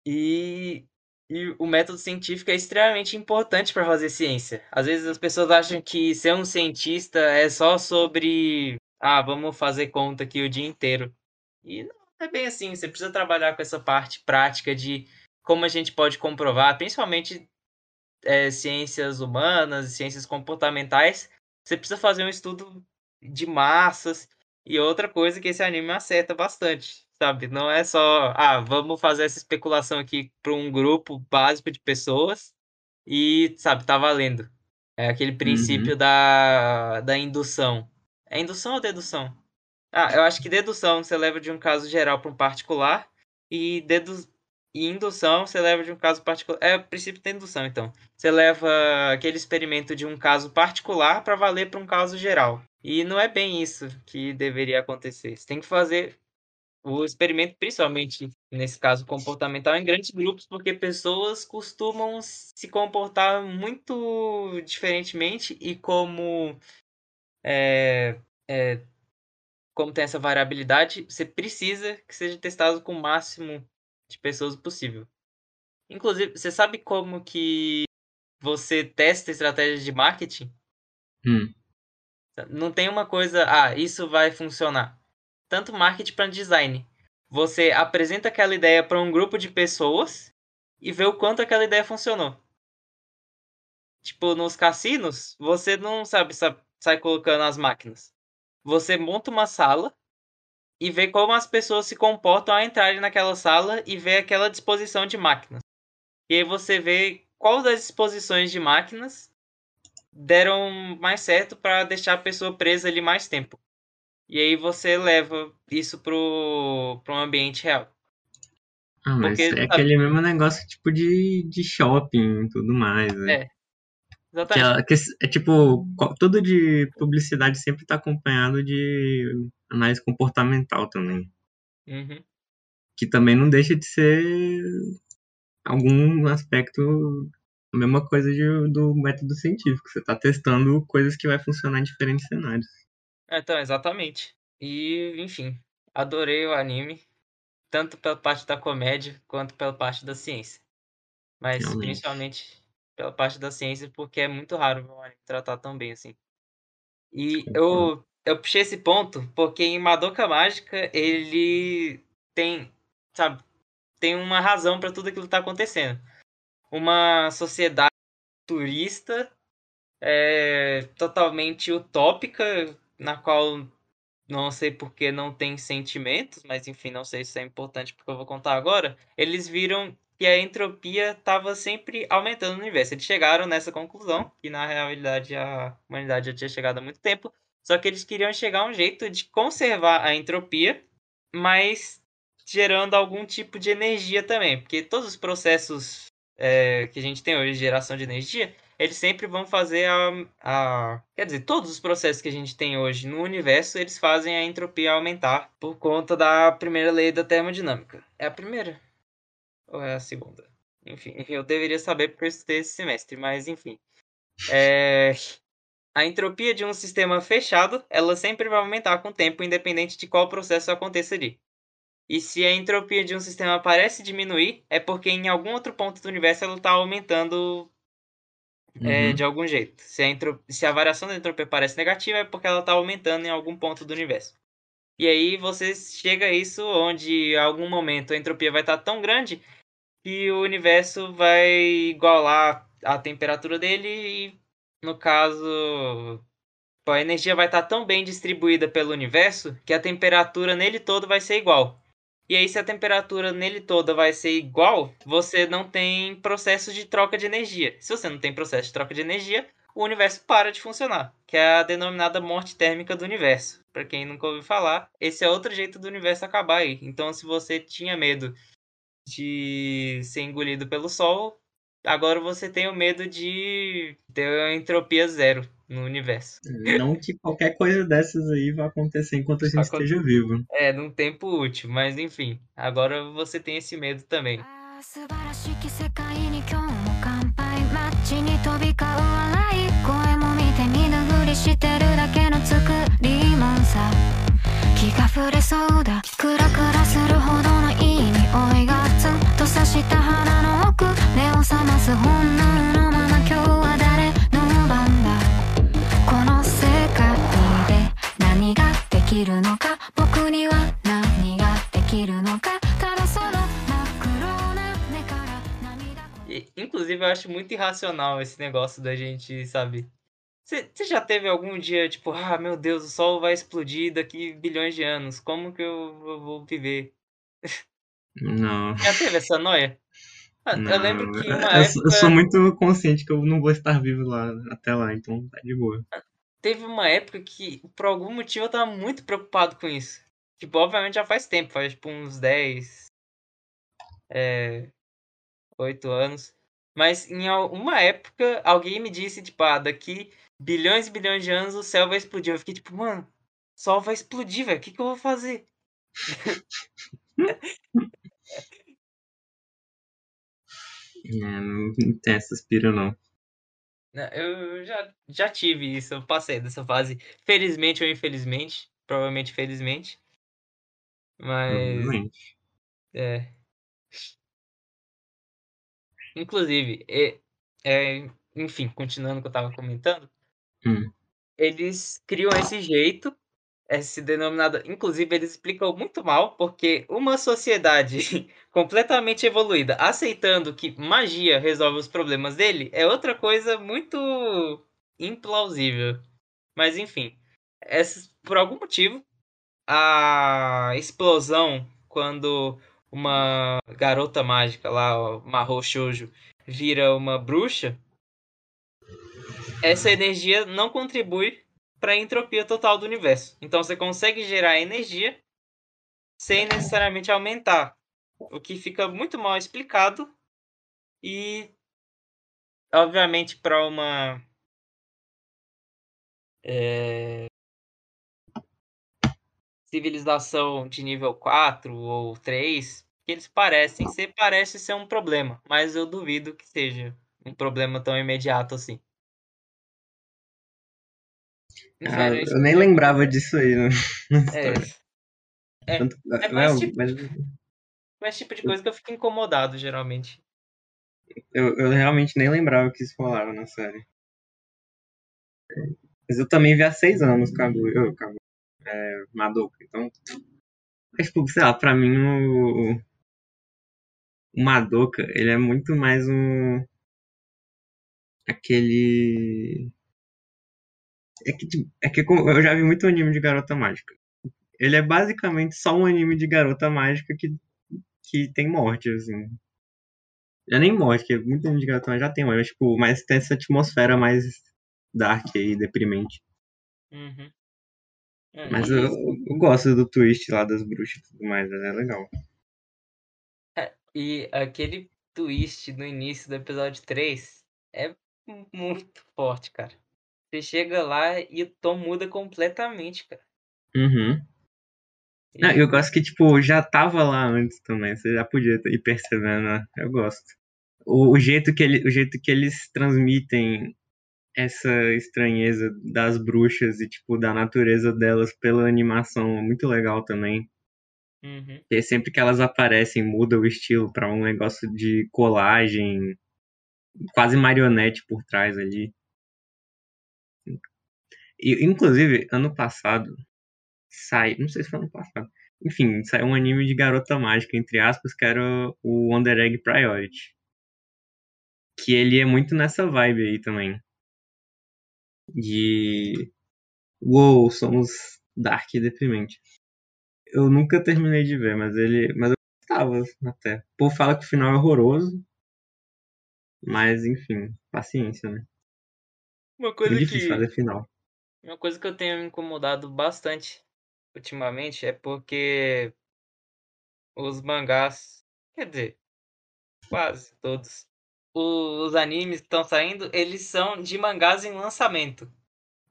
E, e o método científico é extremamente importante para fazer ciência. Às vezes as pessoas acham que ser um cientista é só sobre. Ah, vamos fazer conta aqui o dia inteiro. E não é bem assim. Você precisa trabalhar com essa parte prática de como a gente pode comprovar, principalmente é, ciências humanas, ciências comportamentais, você precisa fazer um estudo de massas. E outra coisa que esse anime acerta bastante, sabe? Não é só, ah, vamos fazer essa especulação aqui para um grupo básico de pessoas e, sabe, tá valendo. É aquele princípio uhum. da, da indução. É indução ou dedução? Ah, eu acho que dedução você leva de um caso geral para um particular e dedu e indução você leva de um caso particular. É o princípio da indução, então. Você leva aquele experimento de um caso particular para valer para um caso geral. E não é bem isso que deveria acontecer. Você tem que fazer o experimento, principalmente nesse caso comportamental, em grandes grupos, porque pessoas costumam se comportar muito diferentemente e como é, é, como tem essa variabilidade, você precisa que seja testado com o máximo de pessoas possível. Inclusive, você sabe como que você testa estratégias de marketing? Hum. Não tem uma coisa, ah, isso vai funcionar. Tanto marketing para design. Você apresenta aquela ideia para um grupo de pessoas e vê o quanto aquela ideia funcionou. Tipo, nos cassinos, você não sabe, sabe sai colocando as máquinas. Você monta uma sala e ver como as pessoas se comportam ao entrarem naquela sala e ver aquela disposição de máquinas. E aí você vê qual das disposições de máquinas deram mais certo para deixar a pessoa presa ali mais tempo. E aí você leva isso pro, pro um ambiente real. Ah, mas Porque, é sabe, aquele mesmo negócio tipo de, de shopping e tudo mais. Né? É. Exatamente. Que é, que é, tipo, tudo de publicidade sempre está acompanhado de análise comportamental também. Uhum. Que também não deixa de ser algum aspecto a mesma coisa de, do método científico. Você está testando coisas que vai funcionar em diferentes cenários. Então, exatamente. E, enfim, adorei o anime. Tanto pela parte da comédia quanto pela parte da ciência. Mas Realmente. principalmente pela parte da ciência, porque é muito raro um anime tratar tão bem assim. E eu, eu puxei esse ponto porque em Madoka Mágica ele tem, sabe, tem uma razão para tudo aquilo que tá acontecendo. Uma sociedade turista é, totalmente utópica, na qual não sei porque não tem sentimentos, mas enfim, não sei se é importante porque eu vou contar agora. Eles viram que a entropia estava sempre aumentando no universo. Eles chegaram nessa conclusão, que na realidade a humanidade já tinha chegado há muito tempo, só que eles queriam chegar a um jeito de conservar a entropia, mas gerando algum tipo de energia também, porque todos os processos é, que a gente tem hoje de geração de energia, eles sempre vão fazer a, a. Quer dizer, todos os processos que a gente tem hoje no universo, eles fazem a entropia aumentar por conta da primeira lei da termodinâmica. É a primeira? Ou é a segunda? Enfim, eu deveria saber porque eu estudei esse semestre, mas enfim. É... A entropia de um sistema fechado, ela sempre vai aumentar com o tempo, independente de qual processo aconteça ali. E se a entropia de um sistema parece diminuir, é porque em algum outro ponto do universo ela está aumentando uhum. é, de algum jeito. Se a, se a variação da entropia parece negativa, é porque ela está aumentando em algum ponto do universo. E aí você chega a isso onde, em algum momento, a entropia vai estar tá tão grande que o universo vai igualar a temperatura dele e, no caso, a energia vai estar tão bem distribuída pelo universo que a temperatura nele todo vai ser igual. E aí, se a temperatura nele toda vai ser igual, você não tem processo de troca de energia. Se você não tem processo de troca de energia, o universo para de funcionar, que é a denominada morte térmica do universo. Para quem nunca ouviu falar, esse é outro jeito do universo acabar aí. Então, se você tinha medo de ser engolido pelo Sol, agora você tem o medo de ter uma entropia zero no universo. Não que qualquer coisa dessas aí vá acontecer enquanto a gente Aconte- esteja vivo. É, num tempo útil, mas enfim, agora você tem esse medo também. 素晴らしき世界に今日も乾杯街に飛び交う笑い声も見て見ぬふりしてるだけの作りもんさ気が触れそうだクラクラするほどのいい匂いがツン とさした鼻の奥目を覚ます本能のまま今日は誰の番だこの世界で何ができるのか僕には何ができるのかただその真っ黒な目から涙 E, inclusive, eu acho muito irracional esse negócio da gente, sabe? Você já teve algum dia, tipo, ah, meu Deus, o Sol vai explodir daqui bilhões de anos, como que eu, eu vou viver? Não. Já teve essa noia? Ah, não. Eu lembro que uma eu, sou- eu época. sou muito consciente que eu não vou estar vivo lá até lá, então tá de boa. Teve uma época que, por algum motivo, eu tava muito preocupado com isso. Tipo, obviamente já faz tempo, faz tipo uns 10, é, 8 anos. Mas em uma época, alguém me disse, tipo, ah, daqui bilhões e bilhões de anos o céu vai explodir. Eu fiquei tipo, mano, o sol vai explodir, velho, o que, que eu vou fazer? É, não, não tem essas pira, não. Né, Eu já, já tive isso, eu passei dessa fase, felizmente ou infelizmente, provavelmente felizmente. Mas, Provavelmente. é. Inclusive, é, é, enfim, continuando o que eu tava comentando, Hum. eles criam esse jeito, esse denominado. Inclusive, eles explicam muito mal, porque uma sociedade completamente evoluída aceitando que magia resolve os problemas dele é outra coisa muito implausível. Mas enfim, essas, por algum motivo, a explosão quando uma garota mágica lá, Mahou Shoujo, vira uma bruxa, essa energia não contribui para a entropia total do universo. Então você consegue gerar energia sem necessariamente aumentar, o que fica muito mal explicado e obviamente para uma é, civilização de nível 4 ou 3, que eles parecem ser, parece ser um problema, mas eu duvido que seja um problema tão imediato assim. Ah, Diferente- eu nem lembrava disso aí, né? É, Tanto- é não, mais tipo- mas com esse tipo de coisa que eu fico incomodado, geralmente. eu, eu realmente nem lembrava que isso falava na série. Mas eu também vi há seis anos Kaguya, eu, Kaguya, é, Madoka, então... Mas, tipo, sei lá, pra mim o... O Madoka, ele é muito mais um... Aquele... É que, tipo, é que eu já vi muito anime de garota mágica. Ele é basicamente só um anime de garota mágica que, que tem morte, assim. Já nem morte, porque muito anime de garota mágica já tem morte, mas, tipo, mas tem essa atmosfera mais dark aí, deprimente. Uhum. É, Mas e eu, eu gosto do twist lá das bruxas e tudo mais, é legal. E aquele twist no início do episódio 3 é muito forte, cara. Você chega lá e o tom muda completamente, cara. Uhum. E- Não, eu gosto que, tipo, já tava lá antes também, você já podia ir percebendo, né? Eu gosto. O, o jeito que ele, o jeito que eles transmitem essa estranheza das bruxas e, tipo, da natureza delas pela animação é muito legal também. Uhum. Porque sempre que elas aparecem, muda o estilo pra um negócio de colagem, quase marionete por trás ali. E, inclusive, ano passado, sai, não sei se foi ano passado, enfim, saiu um anime de garota mágica, entre aspas, que era o Wonder Egg Priority. Que ele é muito nessa vibe aí também. De Uou, somos dark e deprimente. Eu nunca terminei de ver, mas ele. Mas eu gostava até. O povo fala que o final é horroroso. Mas enfim, paciência, né? Uma É coisa difícil que. fazer final. Uma coisa que eu tenho me incomodado bastante ultimamente é porque os mangás, quer dizer, quase todos, os animes que estão saindo, eles são de mangás em lançamento.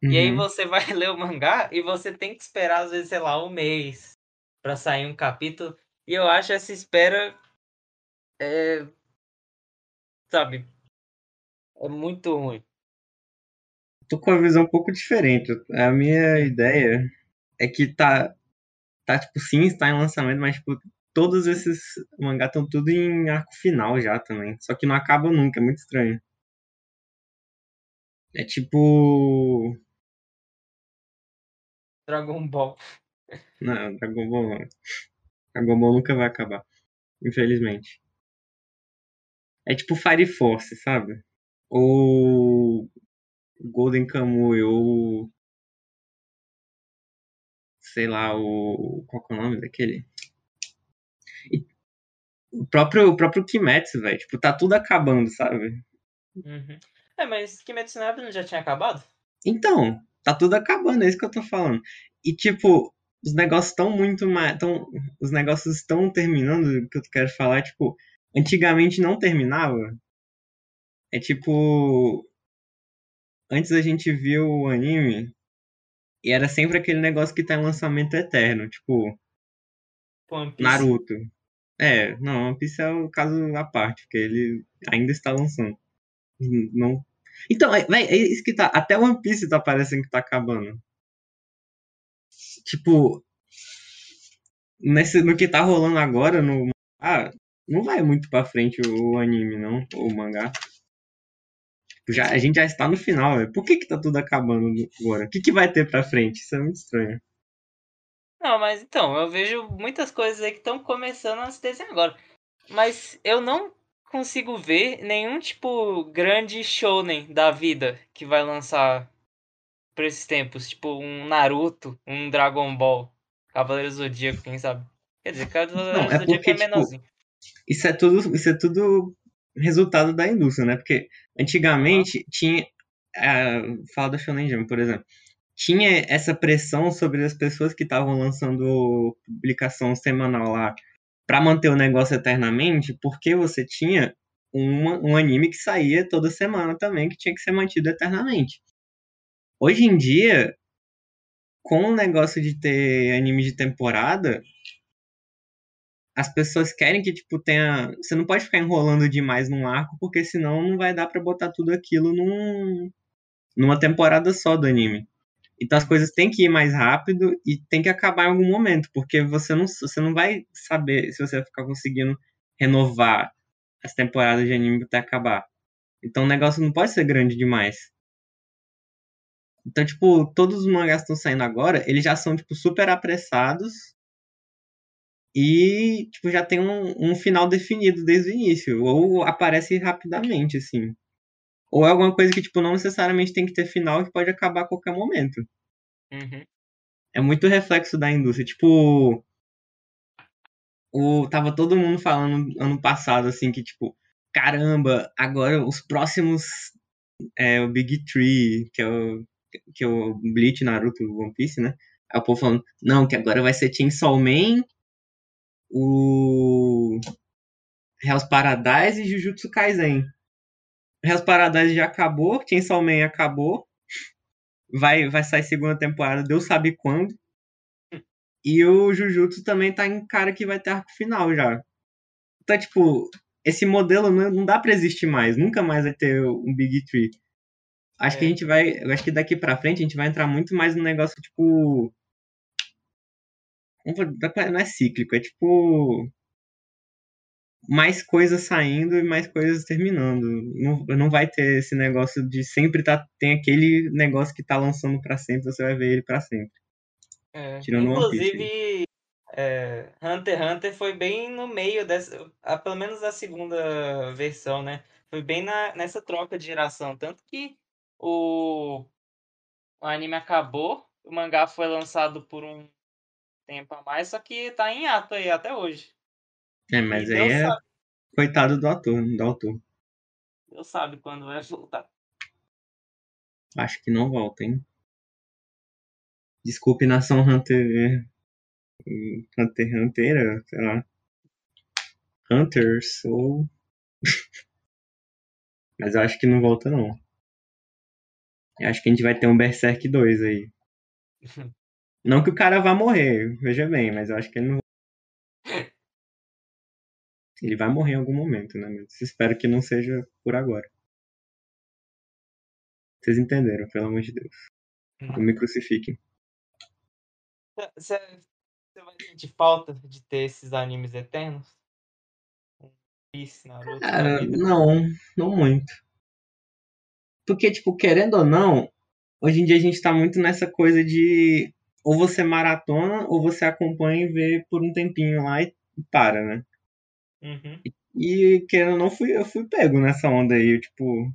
E aí Uhum. você vai ler o mangá e você tem que esperar, às vezes, sei lá, um mês pra sair um capítulo. E eu acho essa espera. É. Sabe? É muito ruim. Tô com uma visão um pouco diferente. A minha ideia é que tá. Tá, tipo, sim, está em lançamento, mas, tipo, todos esses mangá estão tudo em arco final já também. Só que não acaba nunca, é muito estranho. É tipo. Dragon Ball. Não, Dragon Ball não. Dragon Ball nunca vai acabar. Infelizmente. É tipo Fire Force, sabe? Ou Golden Kamuy, ou sei lá, o qual que é o nome daquele? E o próprio o próprio Kimetsu, velho, tipo, tá tudo acabando, sabe? Uhum. É, mas Kimetsu Yaiba não já tinha acabado? Então, tá tudo acabando, é isso que eu tô falando. E tipo, os negócios estão muito mais, tão, os negócios estão terminando, o que eu quero falar, é, tipo, antigamente não terminava. É tipo, antes a gente viu o anime e era sempre aquele negócio que tá em lançamento eterno, tipo. Naruto. É, não, One Piece é o caso à parte, porque ele ainda está lançando. Não. Então, é, é isso que tá. Até One Piece tá parecendo que tá acabando. Tipo, nesse, no que tá rolando agora no. Ah, não vai muito pra frente o, o anime, não, o mangá. Tipo, já, a gente já está no final, velho. Por que que tá tudo acabando agora? O que que vai ter pra frente? Isso é muito estranho. Não, mas então, eu vejo muitas coisas aí que estão começando a se desenhar agora. Mas eu não consigo ver nenhum tipo grande shounen da vida que vai lançar por esses tempos. Tipo um Naruto, um Dragon Ball, Cavaleiro Zodíaco, quem sabe? Quer dizer, Cavaleiro Não, é Zodíaco porque, é tipo, menorzinho. isso é tudo, isso é tudo resultado da indústria, né? Porque antigamente tinha, ah, fala da Shonen Jump, por exemplo, tinha essa pressão sobre as pessoas que estavam lançando publicação semanal lá para manter o negócio eternamente, porque você tinha uma, um anime que saía toda semana também, que tinha que ser mantido eternamente. Hoje em dia, com o negócio de ter anime de temporada, as pessoas querem que, tipo, tenha. Você não pode ficar enrolando demais num arco, porque senão não vai dar pra botar tudo aquilo num... numa temporada só do anime. Então as coisas têm que ir mais rápido e tem que acabar em algum momento, porque você não, você não vai saber se você vai ficar conseguindo renovar as temporadas de anime até acabar. Então o negócio não pode ser grande demais. Então, tipo, todos os mangás que estão saindo agora, eles já são, tipo, super apressados e, tipo, já tem um, um final definido desde o início. Ou aparece rapidamente, assim. Ou é alguma coisa que, tipo, não necessariamente tem que ter final, que pode acabar a qualquer momento. Uhum. É muito reflexo da indústria. Tipo, o, tava todo mundo falando ano passado, assim, que, tipo, caramba, agora os próximos. É, o Big Tree, que é o, que é o Bleach, Naruto, One Piece, né? Aí o povo falando, não, que agora vai ser Chainsaw Man, o Hell's Paradise e Jujutsu Kaisen. Hell's Paradise já acabou, Chainsaw Man acabou, vai, vai sair segunda temporada, Deus sabe quando. E o Jujutsu também tá em cara que vai ter arco final já. Então, tipo, esse modelo não, não dá pra existir mais. Nunca mais vai ter um Big Tree. Acho que a É. gente vai. Acho que daqui pra frente a gente vai entrar muito mais no negócio, tipo. Não é cíclico, é tipo. Mais coisas saindo e mais coisas terminando. Não, não vai ter esse negócio de sempre tá. Tem aquele negócio que tá lançando pra sempre, você vai ver ele pra sempre. É. Tirando. Inclusive, é, Hunter x Hunter foi bem no meio dessa. Pelo menos a segunda versão, né? Foi bem na, nessa troca de geração. Tanto que o, o anime acabou o mangá foi lançado por um tempo a mais, só que tá em ato aí até hoje. É, mas E aí Deus é sabe, coitado do ator, do autor. Deus sabe quando vai voltar. Acho que não volta, hein? Desculpe, nação Hunter. Hunter Hunter, sei lá. Hunters, ou. Mas eu acho que não volta, não. Eu acho que a gente vai ter um Berserk 2 aí. Não que o cara vá morrer, veja bem, mas eu acho que ele não. Ele vai morrer em algum momento, né? Mas espero que não seja por agora. Vocês entenderam, pelo amor de Deus. Não me crucifiquem. Você vai sentir falta de ter esses animes eternos? Piece, Naruto, Cara, não, não muito. Porque, tipo, querendo ou não, hoje em dia a gente tá muito nessa coisa de ou você maratona ou você acompanha e vê por um tempinho lá e para, né? Uhum. E querendo ou não, fui, eu fui pego nessa onda aí, eu, tipo.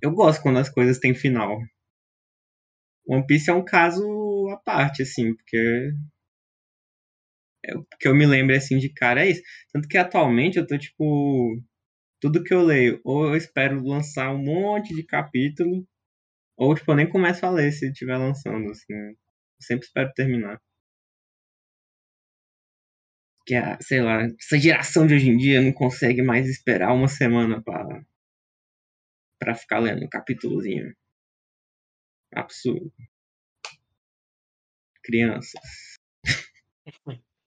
Eu gosto quando as coisas têm final. One Piece é um caso à parte, assim, porque. É, o que eu me lembro assim de cara é isso. Tanto que atualmente eu tô tipo. Tudo que eu leio, ou eu espero lançar um monte de capítulo, ou tipo, eu nem começo a ler se estiver lançando, assim. né? Eu sempre espero terminar. Que, a- sei lá, essa geração de hoje em dia não consegue mais esperar uma semana pra, pra ficar lendo um capítulozinho. Absurdo. Crianças.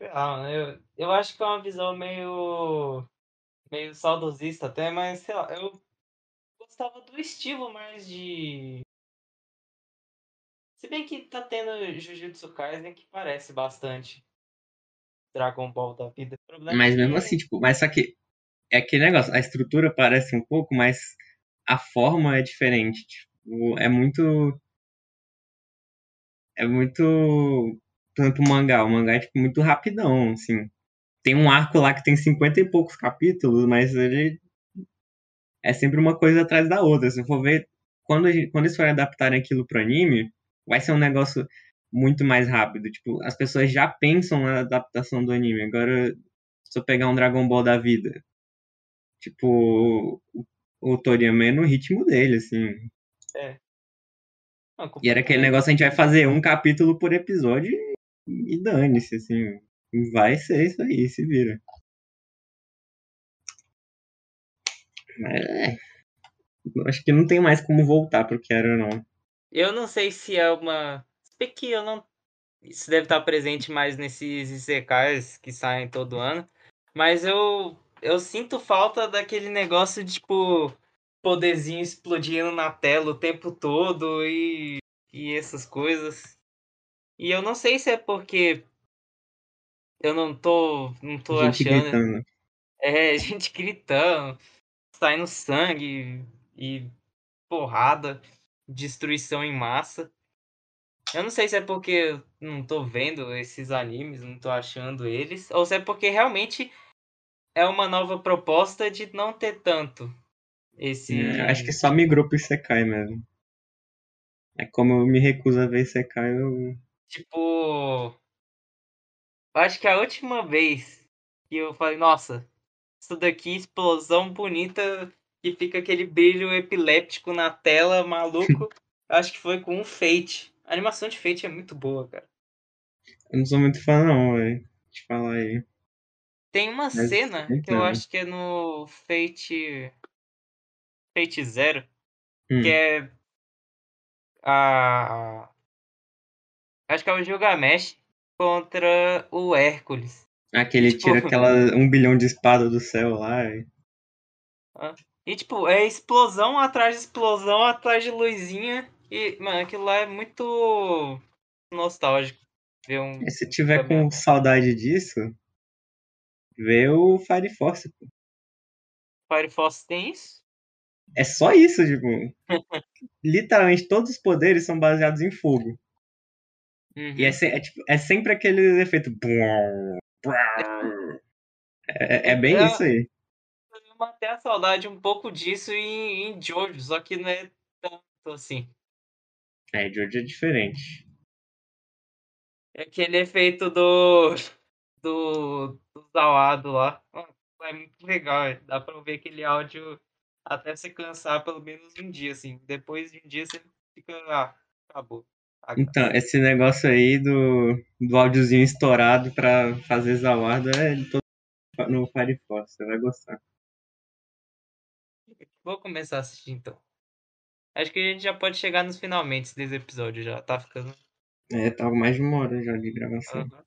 Ah, eu, eu acho que é uma visão meio, meio saudosista até, mas sei lá, eu gostava do estilo mais de. Se bem que tá tendo Jujutsu Kaisen que parece bastante Dragon Ball da vida. Mas é mesmo que- assim, tipo, mas só que é aquele negócio, a estrutura parece um pouco, mas a forma é diferente. Tipo, é muito. É muito. Por exemplo, o mangá. O mangá é tipo, muito rapidão, assim. Tem um arco lá que tem 50 e poucos capítulos, mas ele é sempre uma coisa atrás da outra. Se eu for ver, quando, gente- quando eles forem adaptarem aquilo pro anime, vai ser um negócio muito mais rápido. Tipo, as pessoas já pensam na adaptação do anime. Agora, se eu pegar um Dragon Ball da vida, tipo, o, Toriyama é no ritmo dele, assim. Não, E era aquele negócio, a gente vai fazer um capítulo por episódio e, e dane-se, assim. Vai ser isso aí, se vira. É. Acho que não tem mais como voltar pro que era, não. Eu não sei se é uma. Se que eu não. Isso deve estar presente mais nesses ICKs que saem todo ano. Mas eu. Eu sinto falta daquele negócio de, tipo, poderzinho explodindo na tela o tempo todo e. E essas coisas. E eu não sei se é porque. Eu não tô. Não tô Gente achando. gritando. É, gente gritando, saindo sangue e porrada, destruição em massa. Eu não sei se é porque eu não tô vendo esses animes, não tô achando eles, ou se é porque realmente é uma nova proposta de não ter tanto esse. É, acho que só migrou pro Isekai mesmo. É como eu me recuso a ver Isekai, eu. Tipo. Eu acho que a última vez que eu falei, nossa, isso daqui, explosão bonita, e fica aquele brilho epiléptico na tela, maluco. acho que foi com o Fate. A animação de Fate é muito boa, cara. Eu não sou muito fã, não, velho. Te falar aí. Tem uma Mas cena que eu acho que é no Fate. Fate Zero, Hum. que é. A. Acho que é o Gilgamesh contra o Hércules. Aquele tipo- tira aquela um bilhão de espada do céu lá. e- E, tipo, é explosão atrás de explosão atrás de luzinha. E, mano, aquilo lá é muito nostálgico. Ver um. E se tiver é com saudade disso, vê o Fire Force. pô. Fire Force tem isso? É só isso, tipo. Literalmente todos os poderes são baseados em fogo. Uhum. E é, é, tipo, é sempre aquele efeito. brum. É, é bem É- isso aí. eu matei a saudade um pouco disso em, em Jojo, só que não é tanto assim. É, George é diferente. É aquele efeito do. do. do Zawado lá. Ah, É muito legal, é. dá pra ouvir aquele áudio até você cansar pelo menos um dia, assim. Depois de um dia você fica. Ah, acabou. Então, esse negócio aí do, do áudiozinho estourado pra fazer Zawardo é todo no Fire Force, você vai gostar. Vou começar a assistir então. Acho que a gente já pode chegar nos finalmente desse episódio já. Tá ficando. É, tá mais de uma hora já de gravação. Aham.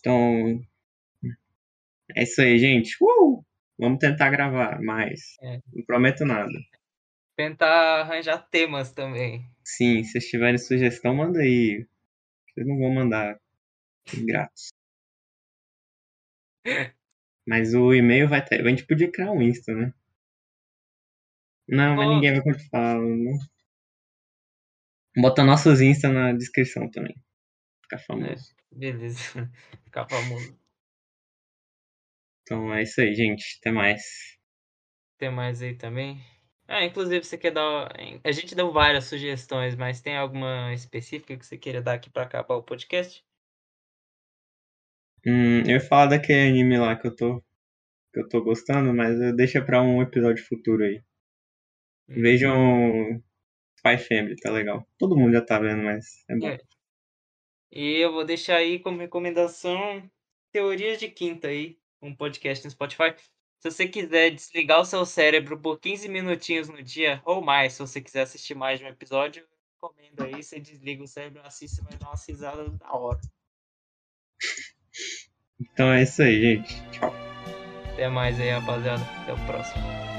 Então, é isso aí, gente. Uh! Vamos tentar gravar mais. É. Não prometo nada. Tentar arranjar temas também. Sim, se vocês tiverem sugestão, manda aí. Vocês não vão mandar grátis. Mas o e-mail vai ter. A gente podia criar um Insta, né? Não, mas Pô. ninguém vai continuar. Né? Bota nossos Insta na descrição também. Ficar famoso. Beleza. Ficar famoso. Então é isso aí, gente. Até mais. Tem mais aí também? Ah, inclusive você quer dar. A gente deu várias sugestões, mas tem alguma específica que você queira dar aqui pra acabar o podcast? Hum, eu ia falar daquele anime lá que eu tô. Que eu tô gostando, mas deixa pra um episódio futuro aí. Vejam Spy Family, tá legal. Todo mundo já tá vendo, mas é bom. É. E eu vou deixar aí como recomendação Teorias de Quinta aí, um podcast no Spotify. Se você quiser desligar o seu cérebro por 15 minutinhos no dia, ou mais, se você quiser assistir mais de um episódio, eu recomendo aí, você desliga o cérebro, assiste, você vai dar uma risada da hora. Então é isso aí, gente. Tchau. Até mais aí, rapaziada. Até o próximo.